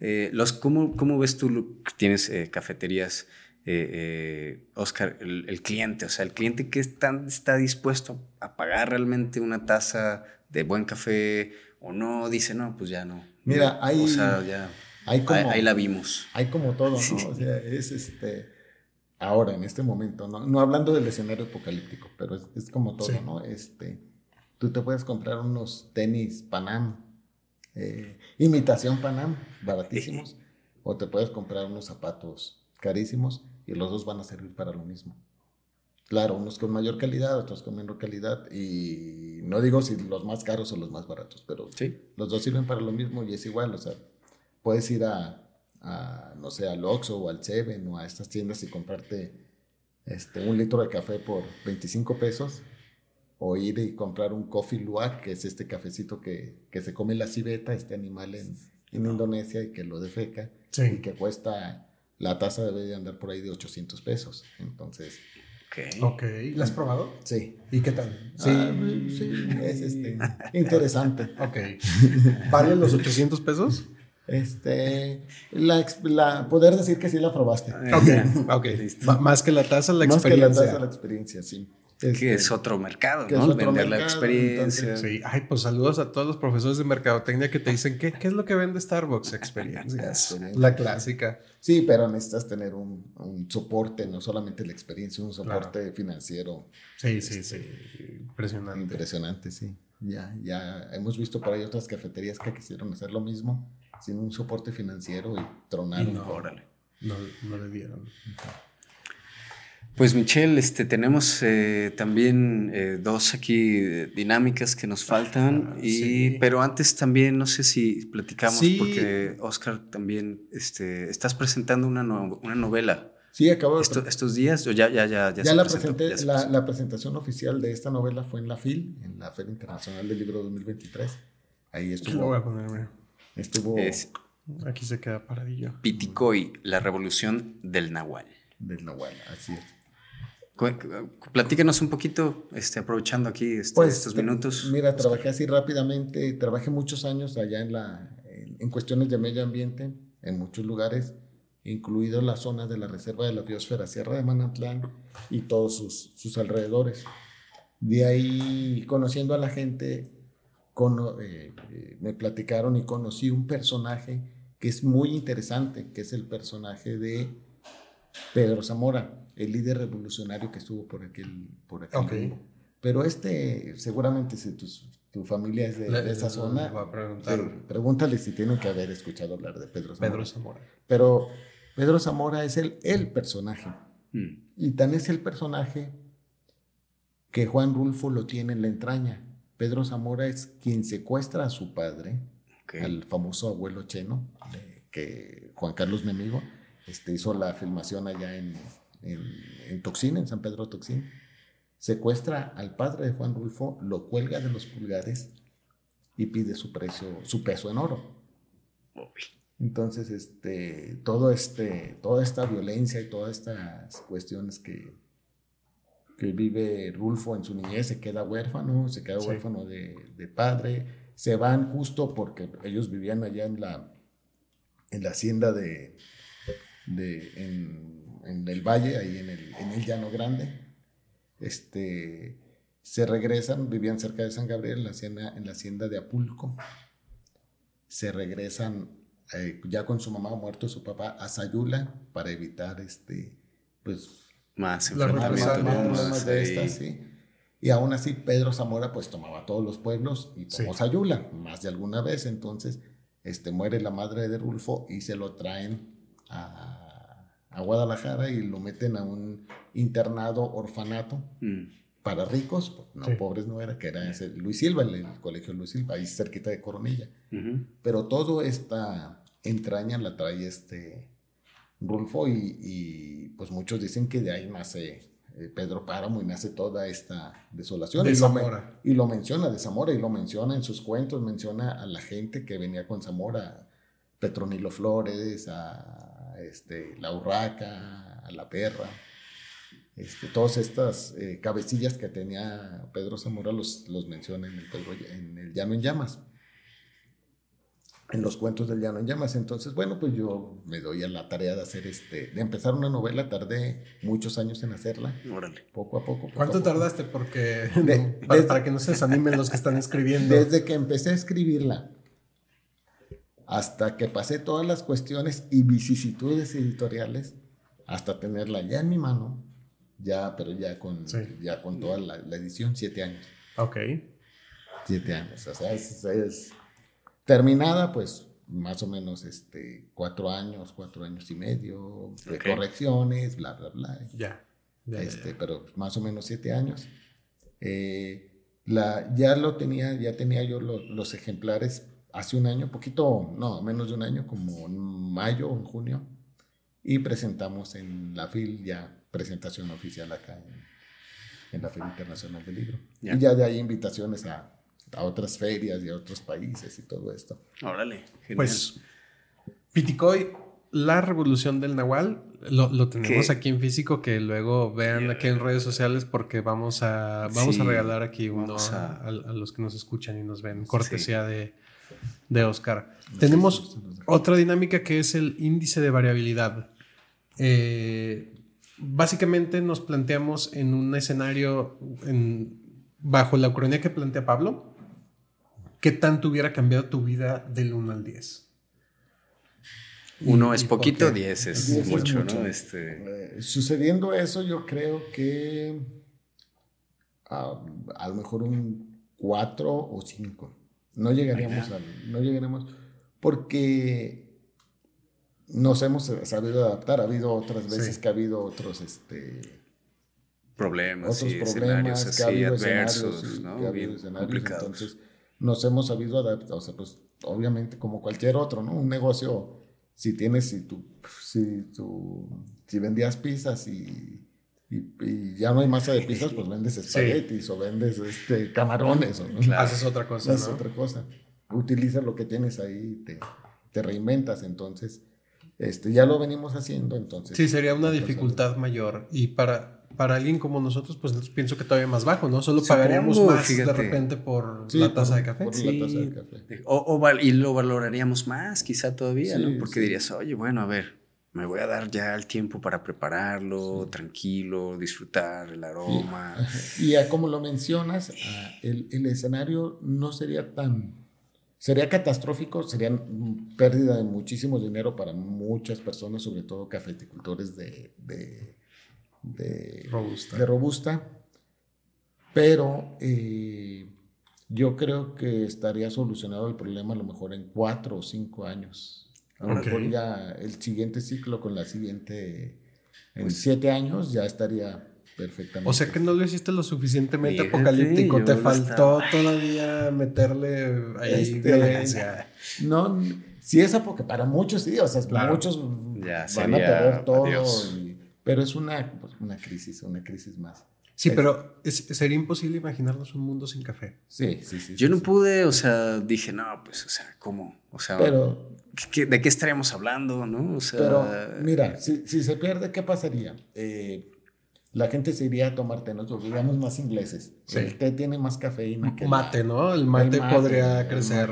Eh, los, ¿cómo, ¿Cómo ves tú tienes eh, cafeterías, eh, Oscar, el, cliente? O sea, el cliente que está, está dispuesto a pagar realmente una taza de buen café o no, dice, no, pues ya no. Mira, ahí, o sea, ya, ahí, la vimos. Hay como todo, ¿no? O sea, es este ahora, en este momento, ¿no? No hablando del escenario apocalíptico, pero es, es como todo, ¿no? Este, Tú te puedes comprar unos tenis Panam, eh, imitación Panam, baratísimos, o te puedes comprar unos zapatos carísimos y los dos van a servir para lo mismo. Claro, unos con mayor calidad, otros con menor calidad. Y no digo si los más caros o los más baratos, pero los dos sirven para lo mismo y es igual. O sea, puedes ir a, no sé, al Oxxo o al Seven o a estas tiendas y comprarte este, un litro de café por 25 pesos o ir y comprar un coffee luwak, que es este cafecito que, que se come la civeta, este animal en, en Indonesia y que lo defeca Sí. y que cuesta, la taza debe de andar por ahí de 800 pesos. Entonces, Ok. Ok. ¿La has probado? sí. ¿Y qué tal? Sí, sí, es este, interesante. Ok. ¿Valen los 800 pesos? Este, la, la, poder decir que sí la probaste. Ok, ok. Listo. Más que la taza, la Más que la experiencia. taza, la experiencia, sí. Que Este, es otro mercado, que ¿no? es otro Vender la mercado, experiencia. entonces, Sí, ay, pues saludos a todos los profesores de mercadotecnia que te dicen, ¿qué, qué es lo que vende Starbucks? Experiencias. Experiencia. La clásica. Sí, pero necesitas tener un, un soporte, no solamente la experiencia, un soporte financiero Sí, sí, sí. Impresionante. impresionante, sí. Ya, ya hemos visto por ahí otras cafeterías que quisieron hacer lo mismo sin un soporte financiero y Y tronaron. no, Órale. no, no le dieron. Pues Michelle, este, tenemos eh, también eh, dos aquí eh, dinámicas que nos faltan, Ah, y, sí. pero antes también no sé si platicamos Sí. porque Oscar también este, estás presentando una, no- una novela Sí, acabo de... Esto- estos días o ya ya ya ya, ya se la presentó? presenté, Ya se la, presentación oficial de esta novela fue en la FIL, en la Feria Internacional del Libro 2023. Ahí Lo voy a estuvo, ponerme. estuvo Es Aquí se queda paradillo. Piticoy, la revolución del Nahual. del Nahual, así es. Platícanos un poquito, este, aprovechando aquí este, Pues, estos minutos. Mira, trabajé así rápidamente, trabajé muchos años allá en, la, en, cuestiones de medio ambiente, en muchos lugares, incluido la zona de la Reserva de la Biosfera Sierra de Manantlán y todos sus, sus alrededores. De ahí, conociendo a la gente, eh, eh, me platicaron y conocí un personaje que es muy interesante, que es el personaje de Pedro Zamora, el líder revolucionario que estuvo por aquel, por aquel Ok. rumbo. Pero este, seguramente si tu, tu familia es de, Le- de esa le- zona, le voy a preguntar. sí, pregúntale si tienen que haber escuchado hablar de Pedro Zamora. Pedro Zamora. Pero Pedro Zamora es el, el personaje. Mm, Y tan es el personaje que Juan Rulfo lo tiene en la entraña. Pedro Zamora es quien secuestra a su padre, ok. al famoso abuelo Cheno, de- que Juan Carlos Nemigo este, hizo la filmación allá en, en, en Toxín, en San Pedro Toxín. Secuestra al padre de Juan Rulfo, lo cuelga de los pulgares y pide su precio, su peso en oro. Entonces, este, todo este, toda esta violencia y todas estas cuestiones que, que vive Rulfo en su niñez, se queda huérfano, se queda Sí. huérfano de, de padre, se van justo porque ellos vivían allá en la, en la hacienda de, de en, en el valle, ahí en el, en el Llano Grande. Este, se regresan, vivían cerca de San Gabriel, en la hacienda, en la hacienda de Apulco. Se regresan eh, ya con su mamá muerto su papá a Sayula para evitar este, pues, Más ¿no? más Más más de ahí. estas, sí. Y aún así Pedro Zamora pues tomaba todos los pueblos y tomó Sí. Sayula más de alguna vez. Entonces este, muere la madre de Rulfo y se lo traen a, a Guadalajara y lo meten a un internado orfanato Mm, para ricos, pues, no Sí. pobres no era, que era ese Luis Silva, el, el colegio Luis Silva, ahí cerquita de Coronilla. Pero todo esta entraña la trae este Rulfo y, y, pues muchos dicen que de ahí nace eh, Pedro Páramo y nace toda esta desolación. De y, lo, me- Zamora. y lo menciona de Zamora y lo menciona en sus cuentos, menciona a la gente que venía con Zamora, Petronilo Flores, a este, la Urraca, a la Perra. Este, todas estas eh, cabecillas que tenía Pedro Zamora los, los menciona en el, Pedro- en el Llano en Llamas en los cuentos del Llano en Llamas. Entonces, bueno, pues yo me doy a la tarea de hacer este, de empezar una novela. Tardé muchos años en hacerla, Órale. poco a poco. poco ¿Cuánto a poco. tardaste? Porque De- para, desde- para que no se desanimen los que están escribiendo. Desde que empecé a escribirla hasta que pasé todas las cuestiones y vicisitudes editoriales, hasta tenerla ya en mi mano, ya, pero ya con, Sí. ya con toda la, la edición, siete años. Ok. Siete años. O sea, es, es terminada, pues más o menos este, cuatro años, cuatro años y medio, de correcciones, bla, bla, bla. Ya. Ya, ya, este, ya. pero más o menos siete años. Eh, la, ya lo tenía, ya tenía yo lo- los ejemplares hace un año, poquito, no, menos de un año, como en mayo o en junio, y presentamos en la FIL ya presentación oficial acá en la Feria Internacional del Libro. Y ya de ahí invitaciones a, a, otras ferias y a otros países y todo esto. Órale, genial. Pues, Piticoy, la revolución del Nahual, lo, lo tenemos aquí en físico, que luego vean aquí en redes sociales porque vamos a, vamos a regalar aquí uno a... los que nos escuchan y nos ven, cortesía de, de Oscar. Tenemos otra dinámica que es el índice de variabilidad. Eh, básicamente nos planteamos en un escenario bajo la ucrania que plantea Pablo, ¿qué tanto hubiera cambiado tu vida del 1 al 10? Uno es poquito, 10 es, mucho, ¿no? Este... Eh, sucediendo eso, yo creo que ah, a lo mejor un 4 o 5. No llegaríamos a... No llegaríamos porque nos hemos sabido adaptar. Ha habido otras veces que ha habido otros este, problemas, otros problemas, que ha habido adversos, ¿no? que ha habido escenarios. Entonces, nos hemos sabido adaptar. O sea, pues obviamente como cualquier otro, ¿no? Un negocio, si tienes, si tú, si tú, si vendías pizzas y, y, ya no hay masa de pizzas, pues vendes espaguetis o vendes este, camarones. O, ¿no? Haces otra cosa. Haces otra cosa. Utiliza lo que tienes ahí, te, te reinventas. Entonces, este, ya lo venimos haciendo, entonces. Sí, sería una dificultad mayor. Y para, para alguien como nosotros, pues pienso que todavía más bajo, ¿no? Solo pagaríamos más de repente por la taza de café. sí. la taza de café. O, y lo valoraríamos más, quizá todavía, ¿no? Porque dirías, oye, bueno, a ver, me voy a dar ya el tiempo para prepararlo, tranquilo, disfrutar el aroma. Y, ya como lo mencionas, ah, el, el escenario no sería tan Sería catastrófico, sería pérdida de muchísimo dinero para muchas personas, sobre todo cafeticultores de, de, robusta. Pero eh, yo creo que estaría solucionado el problema a lo mejor en cuatro o cinco años. A lo mejor ya el siguiente ciclo con la siguiente, en pues siete años ya estaría Perfectamente. O sea que no lo hiciste lo suficientemente apocalíptico, te faltó todavía meterle ahí este, violencia. No, sí es porque para muchos sí, o sea, muchos van a perder todo, pero es una, pues, una crisis, una crisis más. Sí, pero sería imposible imaginarnos un mundo sin café. Sí, sí, sí. Yo no pude, o sea, dije, no, pues, o sea, ¿cómo? O sea, pero, ¿de qué estaríamos hablando, no? O sea, pero, mira, si, si se pierde, ¿qué pasaría? Eh, la gente se iría a tomar té. Nosotros digamos más ingleses. El té tiene más cafeína que mate, ¿no? El mate, podría crecer.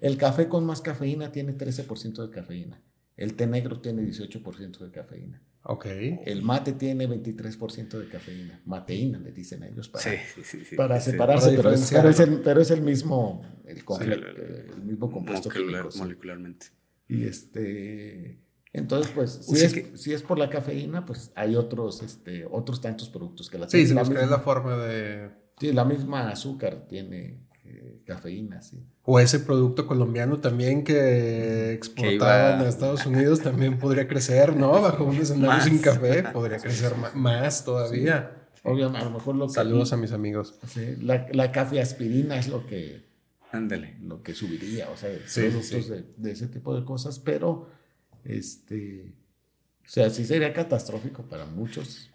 El, café con más cafeína tiene 13% de cafeína. El té negro tiene 18% de cafeína. Ok. El mate tiene 23% de cafeína. Mateína, le dicen ellos. Para, sí, sí, sí, para separarse, pero, es, el, mismo, el, el, mismo compuesto molecularmente. Y este entonces, pues, si, es, si es por la cafeína, pues hay otros, este, otros tantos productos que la Sí, se la, la forma de... Sí, la misma azúcar tiene eh, cafeína, sí. O ese producto colombiano también que exportaban a Estados Unidos también podría crecer, ¿no? Bajo un escenario sin café, podría crecer más todavía. Obviamente, a lo mejor lo que... Saludos a mis amigos. Sí, la, la café aspirina es lo que... Ándale. Lo que subiría, o sea, productos de, de ese tipo de cosas, pero este, o sea, sí sería catastrófico para muchos,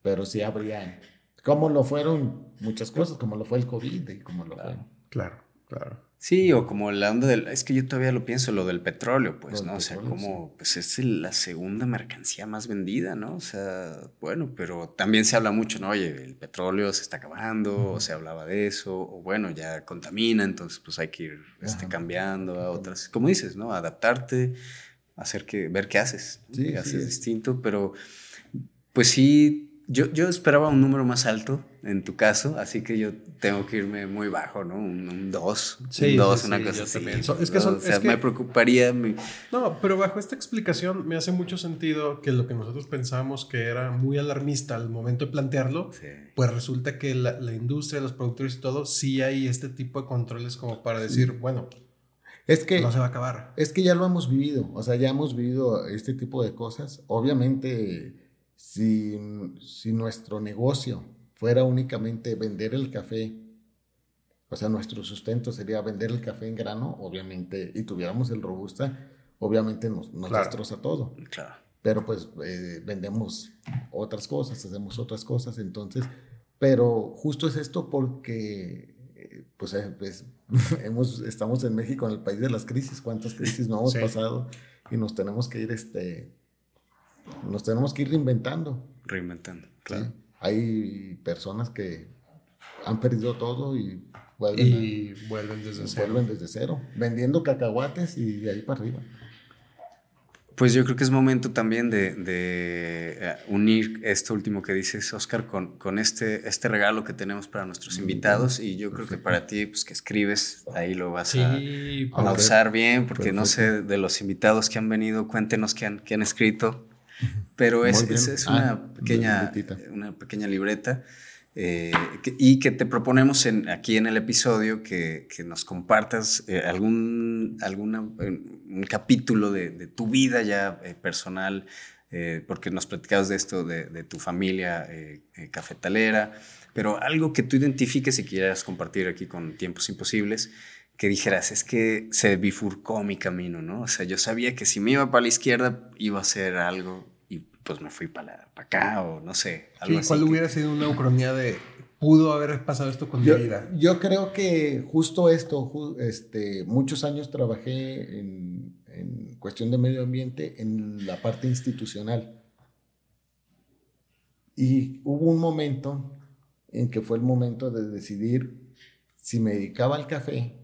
pero sí habría, como lo fueron muchas cosas, como lo fue el COVID y como lo claro, fue. Claro, claro. Sí, o como la onda del, es que yo todavía lo pienso, lo del petróleo, pues, ¿no? o sea, como, pues es la segunda mercancía más vendida, ¿no? O sea, bueno, pero también se habla mucho, ¿no? Oye, el petróleo se está acabando, o se hablaba de eso, o bueno, ya contamina, entonces pues hay que ir este, cambiando a otras, como dices, ¿no? Adaptarte hacer que, ver qué haces, sí, qué haces distinto, pero pues sí, yo, yo esperaba un número más alto en tu caso, así que yo tengo que irme muy bajo, ¿no? Un 2, un 2, una cosa así. También. es que son, o sea, me preocuparía. No, pero bajo esta explicación me hace mucho sentido que lo que nosotros pensábamos que era muy alarmista al momento de plantearlo, pues resulta que la, la, industria, los productores y todo, sí hay este tipo de controles como para decir, bueno, es que, no se va a acabar. Es que ya lo hemos vivido, o sea, ya hemos vivido este tipo de cosas. Obviamente, si, si nuestro negocio fuera únicamente vender el café, o sea, nuestro sustento sería vender el café en grano, obviamente, y tuviéramos el robusta, obviamente nos, nos destroza todo. Claro. Pero pues eh, vendemos otras cosas, hacemos otras cosas, entonces Pero justo es esto porque, eh, pues, eh, pues hemos, estamos en México, en el país de las crisis. ¿Cuántas crisis no hemos Sí. pasado? Y nos tenemos que ir, este, nos tenemos que ir reinventando. Reinventando, ¿sí? claro. Hay personas que han perdido todo y vuelven, a- vuelven desde Pues cero. vuelven desde cero, vendiendo cacahuates y de ahí para arriba. Pues yo creo que es momento también de, de, eh, unir esto último que dices, Oscar, con, con este, este regalo que tenemos para nuestros invitados. Y yo creo que para ti, pues que escribes, ahí lo vas a, Sí, a Ok. usar bien, porque no sé de los invitados que han venido, cuéntenos qué han, qué han escrito. Pero es, es, es Ah, una, una pequeña, una pequeña libreta. eh, que- y que te proponemos en, aquí en el episodio que, que nos compartas eh, algún alguna, un capítulo de, de tu vida ya eh, personal, eh, porque nos platicabas de esto, de, de tu familia eh, eh, cafetalera, pero algo que tú identifiques y quieras compartir aquí con Tiempos Imposibles, que dijeras, es que se bifurcó mi camino, ¿no? O sea, yo sabía que si me iba para la izquierda iba a hacer algo y pues me fui para acá o no sé, algo Sí, así. ¿Cuál que- hubiera sido una ucronía de pudo haber pasado esto con Yo, mi vida? yo creo que justo esto, ju- este, muchos años trabajé en, en cuestión de medio ambiente en la parte institucional. Y hubo un momento en que fue el momento de decidir si me dedicaba al café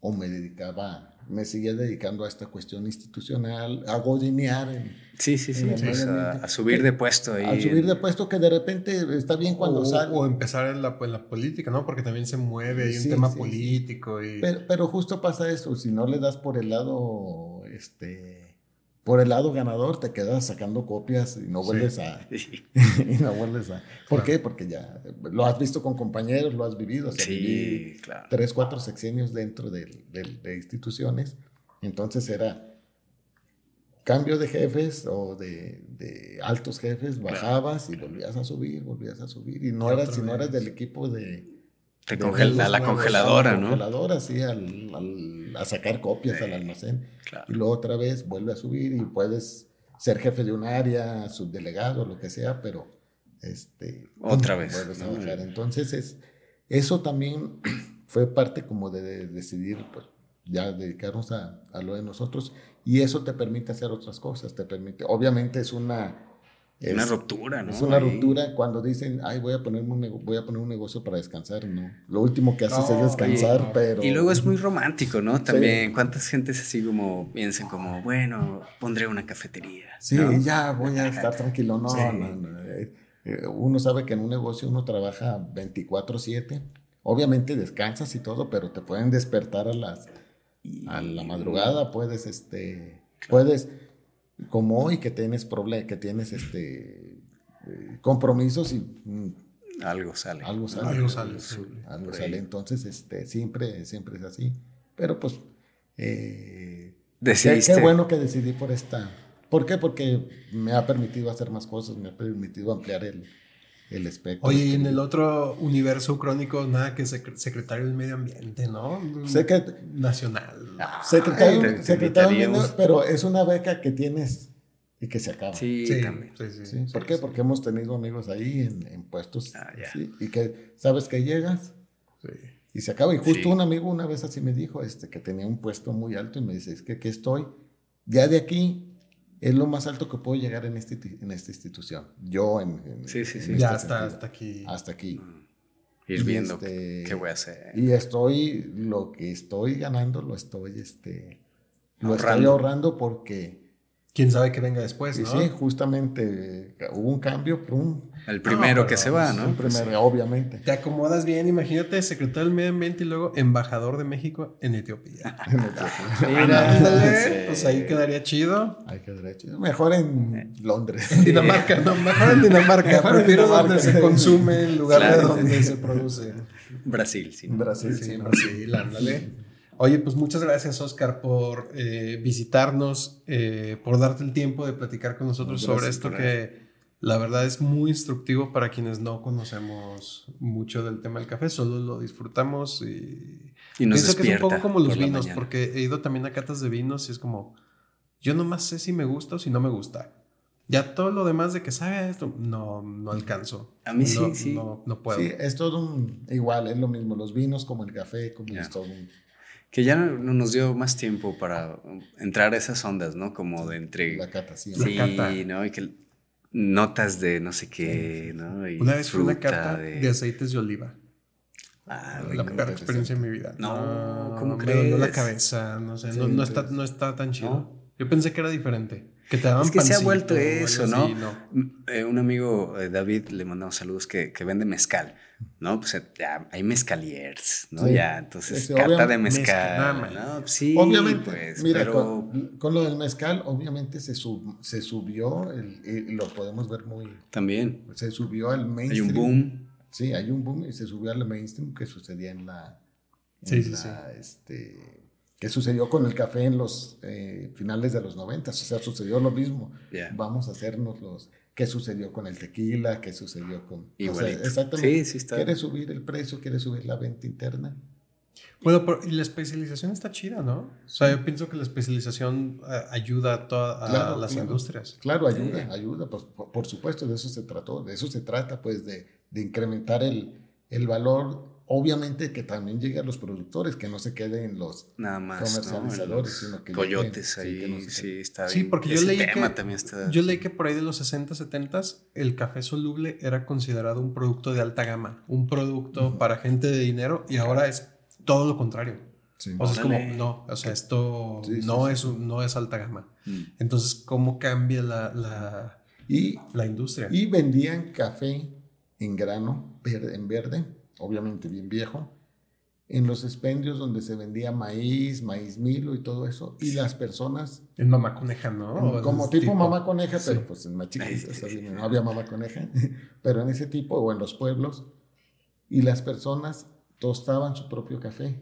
o me dedicaba, me seguía dedicando a esta cuestión institucional, a godinear, en- Sí, sí, sí. medio a, a subir de puesto ahí. a subir de puesto que de repente está bien cuando o, sale. o empezar en la, en la política, ¿no? Porque también se mueve, hay un Sí, tema sí, sí. político y... Pero, pero justo pasa eso, si no le das por el lado, este, por el lado ganador, te quedas sacando copias y no Sí. vuelves a, Sí. y no vuelves a. ¿Por Claro. qué? Porque ya lo has visto con compañeros, lo has vivido, o sea, viví Sí, claro. tres, cuatro sexenios dentro del- de instituciones, entonces era cambio de jefes o de, de altos jefes, bajabas y volvías a subir, volvías a subir, y no eras, si no eras del equipo de, Te a la congeladora, ¿no? congeladora, sí, al- al- a sacar copias al almacén. Claro. Y luego otra vez vuelve a subir y puedes ser jefe de un área, subdelegado, lo que sea, pero este, Otra vez, vuelves a bajar. Entonces, es, eso también fue parte como de, de decidir, pues, ya dedicarnos a, a lo de nosotros. Y eso te permite hacer otras cosas, te permite, obviamente es una... Una es- ruptura, ¿no? es una Ahí. ruptura cuando dicen, ay, voy a, ponerme un voy a poner un negocio para descansar. No, lo último que haces No, es descansar, oye, pero... Y luego es muy romántico, ¿no? También, ¿cuántas gentes así como piensan como, bueno, pondré una cafetería? Sí, ¿no? ya voy a estar tranquilo. No, Sí. no, no. eh, eh, Uno sabe que en un negocio uno trabaja 24/7. Obviamente descansas y todo, pero te pueden despertar a las Y- a la madrugada. Puedes, este, puedes, como hoy que tienes problema, que tienes este eh, compromisos y mm, Algo sale. algo sale. Algo sale, Algo. Algo. Entonces, este, siempre, siempre es así. Pero pues, eh, qué bueno que decidí por esta. ¿Por qué? Porque me ha permitido hacer más cosas, me ha permitido ampliar el, el espectro. Oye, y en el otro universo crónico, nada que sec- secretario del medio ambiente, ¿no? Sé que Nacional. secretario, Ay, te- te secretario invitaríamos. medio, pero es una beca que tienes y que se acaba. Sí, Sí, también. sí, sí, ¿Sí? sí, ¿Por qué? sí. Porque hemos tenido amigos ahí en, en puestos Ah, ya. ¿sí? y que sabes que llegas Sí. y se acaba. Y justo Sí. un amigo una vez así me dijo este, que tenía un puesto muy alto y me dice, es que aquí estoy, ya de aquí es lo más alto que puedo llegar en, este, en esta institución. Yo en... en- Sí, sí, sí. en Ya este hasta, hasta aquí. Hasta aquí. Ir Y viendo este- qué voy a hacer. Y estoy, lo que estoy ganando lo estoy, este, lo estoy Ahorrando. ahorrando porque, Quién sabe qué venga después, y sí, justamente eh, hubo un cambio, prum, El primero No, que se va, ¿no? un primer- obviamente. Te acomodas bien, imagínate, secretario del medio ambiente y luego embajador de México en Etiopía. Mira, Ándale, sí. pues ahí quedaría chido. Hay que derecho. Mejor en Londres. En Dinamarca, no, mejor en Dinamarca. Mejor en Prefiero Dinamarca. donde se consume en lugar Claro. de donde se produce. Brasil, sí. Brasil, Sí, Brasil, ándale. Oye, pues muchas gracias, Oscar, por eh, visitarnos, eh, por darte el tiempo de platicar con nosotros sobre esto que la verdad es muy instructivo para quienes no conocemos mucho del tema del café, solo lo disfrutamos y Y nos pienso que es un poco como los por vinos, porque he ido también a catas de vinos y es como, yo nomás sé si me gusta o si no me gusta. Ya todo lo demás de que sabe a esto, no, no alcanzo. A mí sí, No- sí. No, no puedo. Sí, es todo un, igual, es lo mismo, los vinos como el café, como Ya. es todo un... Que ya no no nos dio más tiempo para entrar a esas ondas, ¿no? Como de entre... La catación. La Sí, cata. ¿no? Y que notas de no sé qué, ¿no? Y Una vez fue una carta de... aceites de oliva. Ah, la rico. peor experiencia de mi vida. No, ¿cómo me dolió la cabeza, no sé, Sí, no, no está, entonces- no está tan chido. ¿No? Yo pensé que era diferente. Que te daban Es que se ha vuelto eso, así, ¿no? Mm, eh, un amigo, eh, David, le mandamos saludos que, que vende mezcal, ¿no? Pues eh, ya hay mezcaliers, ¿no? Sí. Ya, entonces, Este, carta de mezcal. ¿no? Sí, obviamente, pues, mira, pero... con, con lo del mezcal, obviamente se, sub- se subió, el- lo podemos ver muy, También se subió al hay mainstream. un boom. Sí, hay un boom y se subió al mainstream que sucedía en la... en Sí, sí, la, Este, que sucedió con el café en los eh, finales de los noventas, o sea, sucedió lo mismo. Ya. Vamos a hacernos los... ¿Qué sucedió con el tequila? ¿Qué sucedió con...? o sea, Igualito. exactamente. Sí, sí está. ¿Quieres subir el precio? ¿Quieres subir la venta interna? Bueno, pero y la especialización está chida, ¿no? O sea, yo pienso que la especialización eh, ayuda a todas a Claro, las claro. industrias. Claro, ayuda, ayuda, pues, por, por supuesto, de eso se trató, de eso se trata, pues, de, de incrementar el, el valor, obviamente que también llegue a los productores, que no se queden los Nada más, ¿no? comercializadores, sino que los coyotes lleguen, sí, ahí, que no sí, está Sí, bien. porque yo leí que- también está... Yo leí que por ahí de los 60, 70 el café soluble era considerado un producto de alta gama, un producto para gente de dinero y ahora es todo lo contrario. Sí. O sea, es como, no, o sea, esto Sí, sí, no, sí. Es, un- no es alta gama. Mm. Entonces, ¿cómo cambia la, la, Y, la industria? y vendían café en grano, verde- en verde, obviamente bien viejo, en los expendios donde se vendía maíz, maíz milo y todo eso, y las personas El mamá coneja, ¿no? como Es tipo, mamá coneja, sí. pero pues en más no había mamá coneja, pero en ese tipo o en los pueblos, y las personas tostaban su propio café.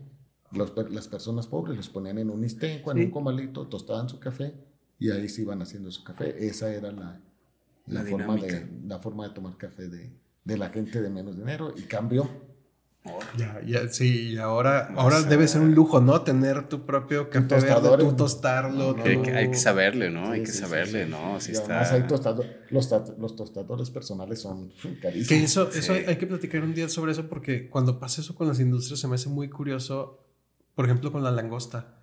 Los las personas pobres los ponían en un istenco, en Sí. un comalito, tostaban su café y ahí se iban haciendo su café. Esa era la, la, La forma, de, la forma de tomar café de, de la gente de menos dinero y cambió. Ya, ya, sí, y ahora, O ahora sea- debe ser un lujo, ¿no? Tener tu propio café tostador verde, tú tostarlo. No, tú- que hay que saberle, ¿no? hay Sí, que sí, saberle, sí. ¿no? Si está... hay tostado- los, los tostadores personales son carísimos. Que eso, eso Sí. hay, hay que platicar un día sobre eso porque cuando pasa eso con las industrias se me hace muy curioso, por ejemplo, con la langosta.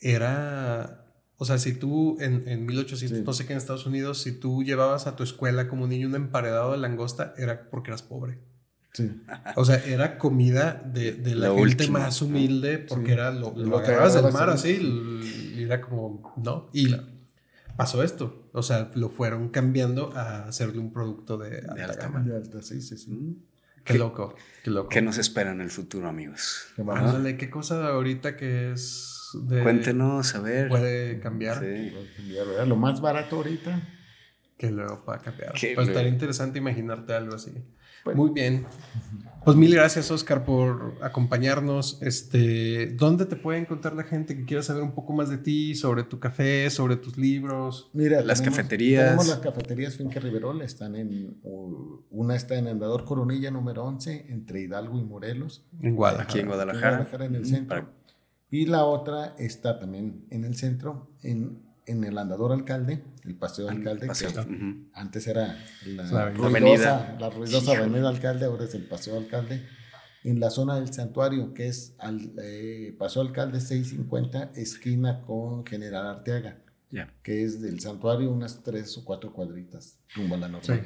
Era, o sea, si tú en, en 1800, Sí. no sé qué en Estados Unidos, si tú llevabas a tu escuela como niño un emparedado de langosta, era porque eras pobre. Sí. O sea, era comida de, de la gente último. más humilde porque Sí. era lo, lo Lo que agarrabas del mar así y era como, ¿no? Y pasó esto. O sea, lo fueron cambiando a hacerle un producto de alta, alta gama. De alta, sí, sí, sí. Mm. Qué loco, qué loco. ¿Qué nos espera en el futuro, amigos? Ándale, qué cosa ahorita que es de... Cuéntenos, a ver. Puede cambiar, Sí. Ya, Lo más barato ahorita. que luego pueda cambiar. Que Pues luego- estaría interesante imaginarte algo así. Pues- Muy bien. Pues mil gracias, Oscar, por acompañarnos. Este, ¿dónde te puede encontrar la gente que quiera saber un poco más de ti, sobre tu café, sobre tus libros? Mira, Las cafeterías. Tenemos las cafeterías Finca Riverol, están en, una está en Andador Coronilla número 11, entre Hidalgo y Morelos. En Guadalajara. Aquí en En Guadalajara. Guadalajara, en el Mm, centro. para- Y la otra está también en el centro, en, en el Andador Alcalde, el Paseo Alcalde, Paseo. que antes era La la, avenida. ruidosa, la ruidosa Avenida Alcalde, ahora es el Paseo Alcalde. En la zona del santuario, que es al, eh, Paseo Alcalde 650, esquina con General Arteaga. Que es del santuario unas tres o cuatro cuadritas rumbo a la norte. Sí.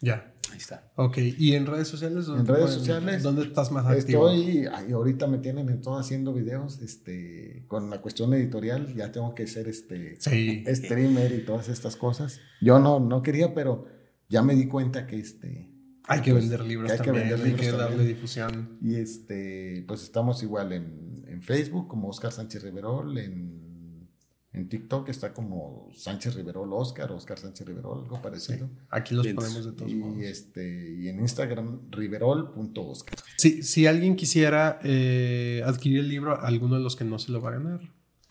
Ya. Ahí está. Ok. ¿Y en redes sociales? En redes sociales, ¿Dónde estás más activo? Estoy, ay, ahorita me tienen en todo haciendo videos, este, con la cuestión editorial, ya tengo que ser este Sí. streamer y todas estas cosas. Yo no, no quería, pero ya me di cuenta que este, Hay que pues, vender libros que hay que también. vender hay libros que darle también. difusión. y este, pues estamos igual en, en Facebook como Oscar Sánchez Riverol, en, en TikTok está como Sánchez Riverol Oscar, Oscar Sánchez Riverol, algo parecido. Aquí los Bien. ponemos de todos modos. Y, este, y en Instagram, riverol.oscar. Si, si alguien quisiera eh, adquirir el libro, alguno de los que no se lo va a ganar.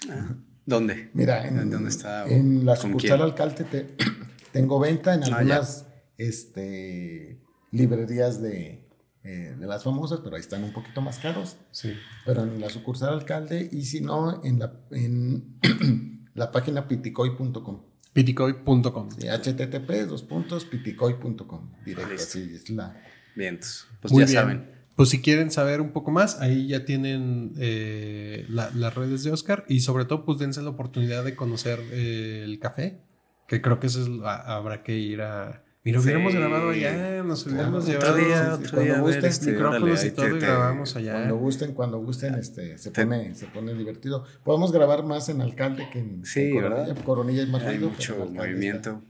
Ah, ¿Dónde? Mira, en, ¿Dónde está? en la ¿Con sucursal alcalde te- tengo venta en Ah, algunas este, librerías de, eh, de las famosas, pero ahí están un poquito más caros. Sí. Pero en la sucursal alcalde y si no, en la, en la página piticoy.com. Piticoy.com. Sí, http dos puntos piticoy.com. Directo, así es la. Bien, pues Muy ya bien. saben. Pues si quieren saber un poco más, ahí ya tienen eh, la- las redes de Oscar y sobre todo pues dense la oportunidad de conocer eh, el café, que creo que eso es, a- habrá que ir a... Mira, Sí. hubiéramos grabado allá, nos hubiéramos Claro, llevado Otro día, sí, sí, otro cuando día, gusten, este, micrófonos órale, y todo te- grabamos allá. Cuando gusten, cuando gusten, este, se, Te- pone, se pone divertido. Podemos grabar más en Alcalde que en, Sí, en Coronilla. ¿verdad? Coronilla es más Hay ruido, mucho movimiento.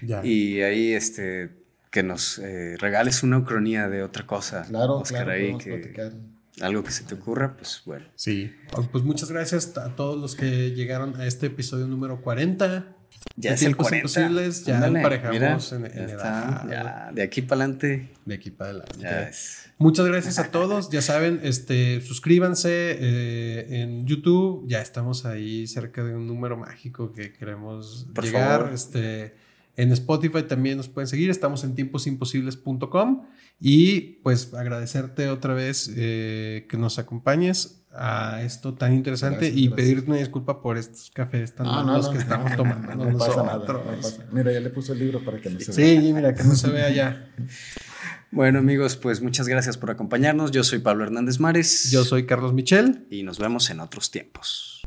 Ya. Y ahí, este, que nos eh, regales una ucronía de otra cosa. Claro, Oscar, claro, ahí, que platicar. algo que se te ocurra, pues bueno. Sí, pues muchas gracias a todos los que llegaron a este episodio número 40. Ya es el tiempos 40. imposibles, ya Ándale, emparejamos mira, en- ya en está, edad. ya, de aquí para adelante. De aquí para adelante. Ya. Muchas gracias a todos. Ya saben, este, suscríbanse eh, en YouTube. Ya estamos ahí cerca de un número mágico que queremos Por llegar. favor. Este, en Spotify también nos pueden seguir. Estamos en tiemposimposibles.com. Y pues agradecerte otra vez eh, que nos acompañes a esto tan interesante Gracias, y gracias. pedirte una disculpa por estos cafés tan No, no, malos no, que no, estamos tomando. No, pasa nada. pasa. Mira, ya le puse el libro para que no se vea. Sí, mira, que no se vea ya. Bueno, amigos, pues muchas gracias por acompañarnos. Yo soy Pablo Hernández Mares. Yo soy Carlos Michel. Y nos vemos en otros tiempos.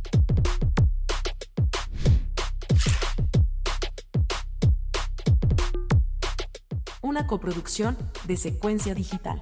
Una coproducción de Secuencia Digital.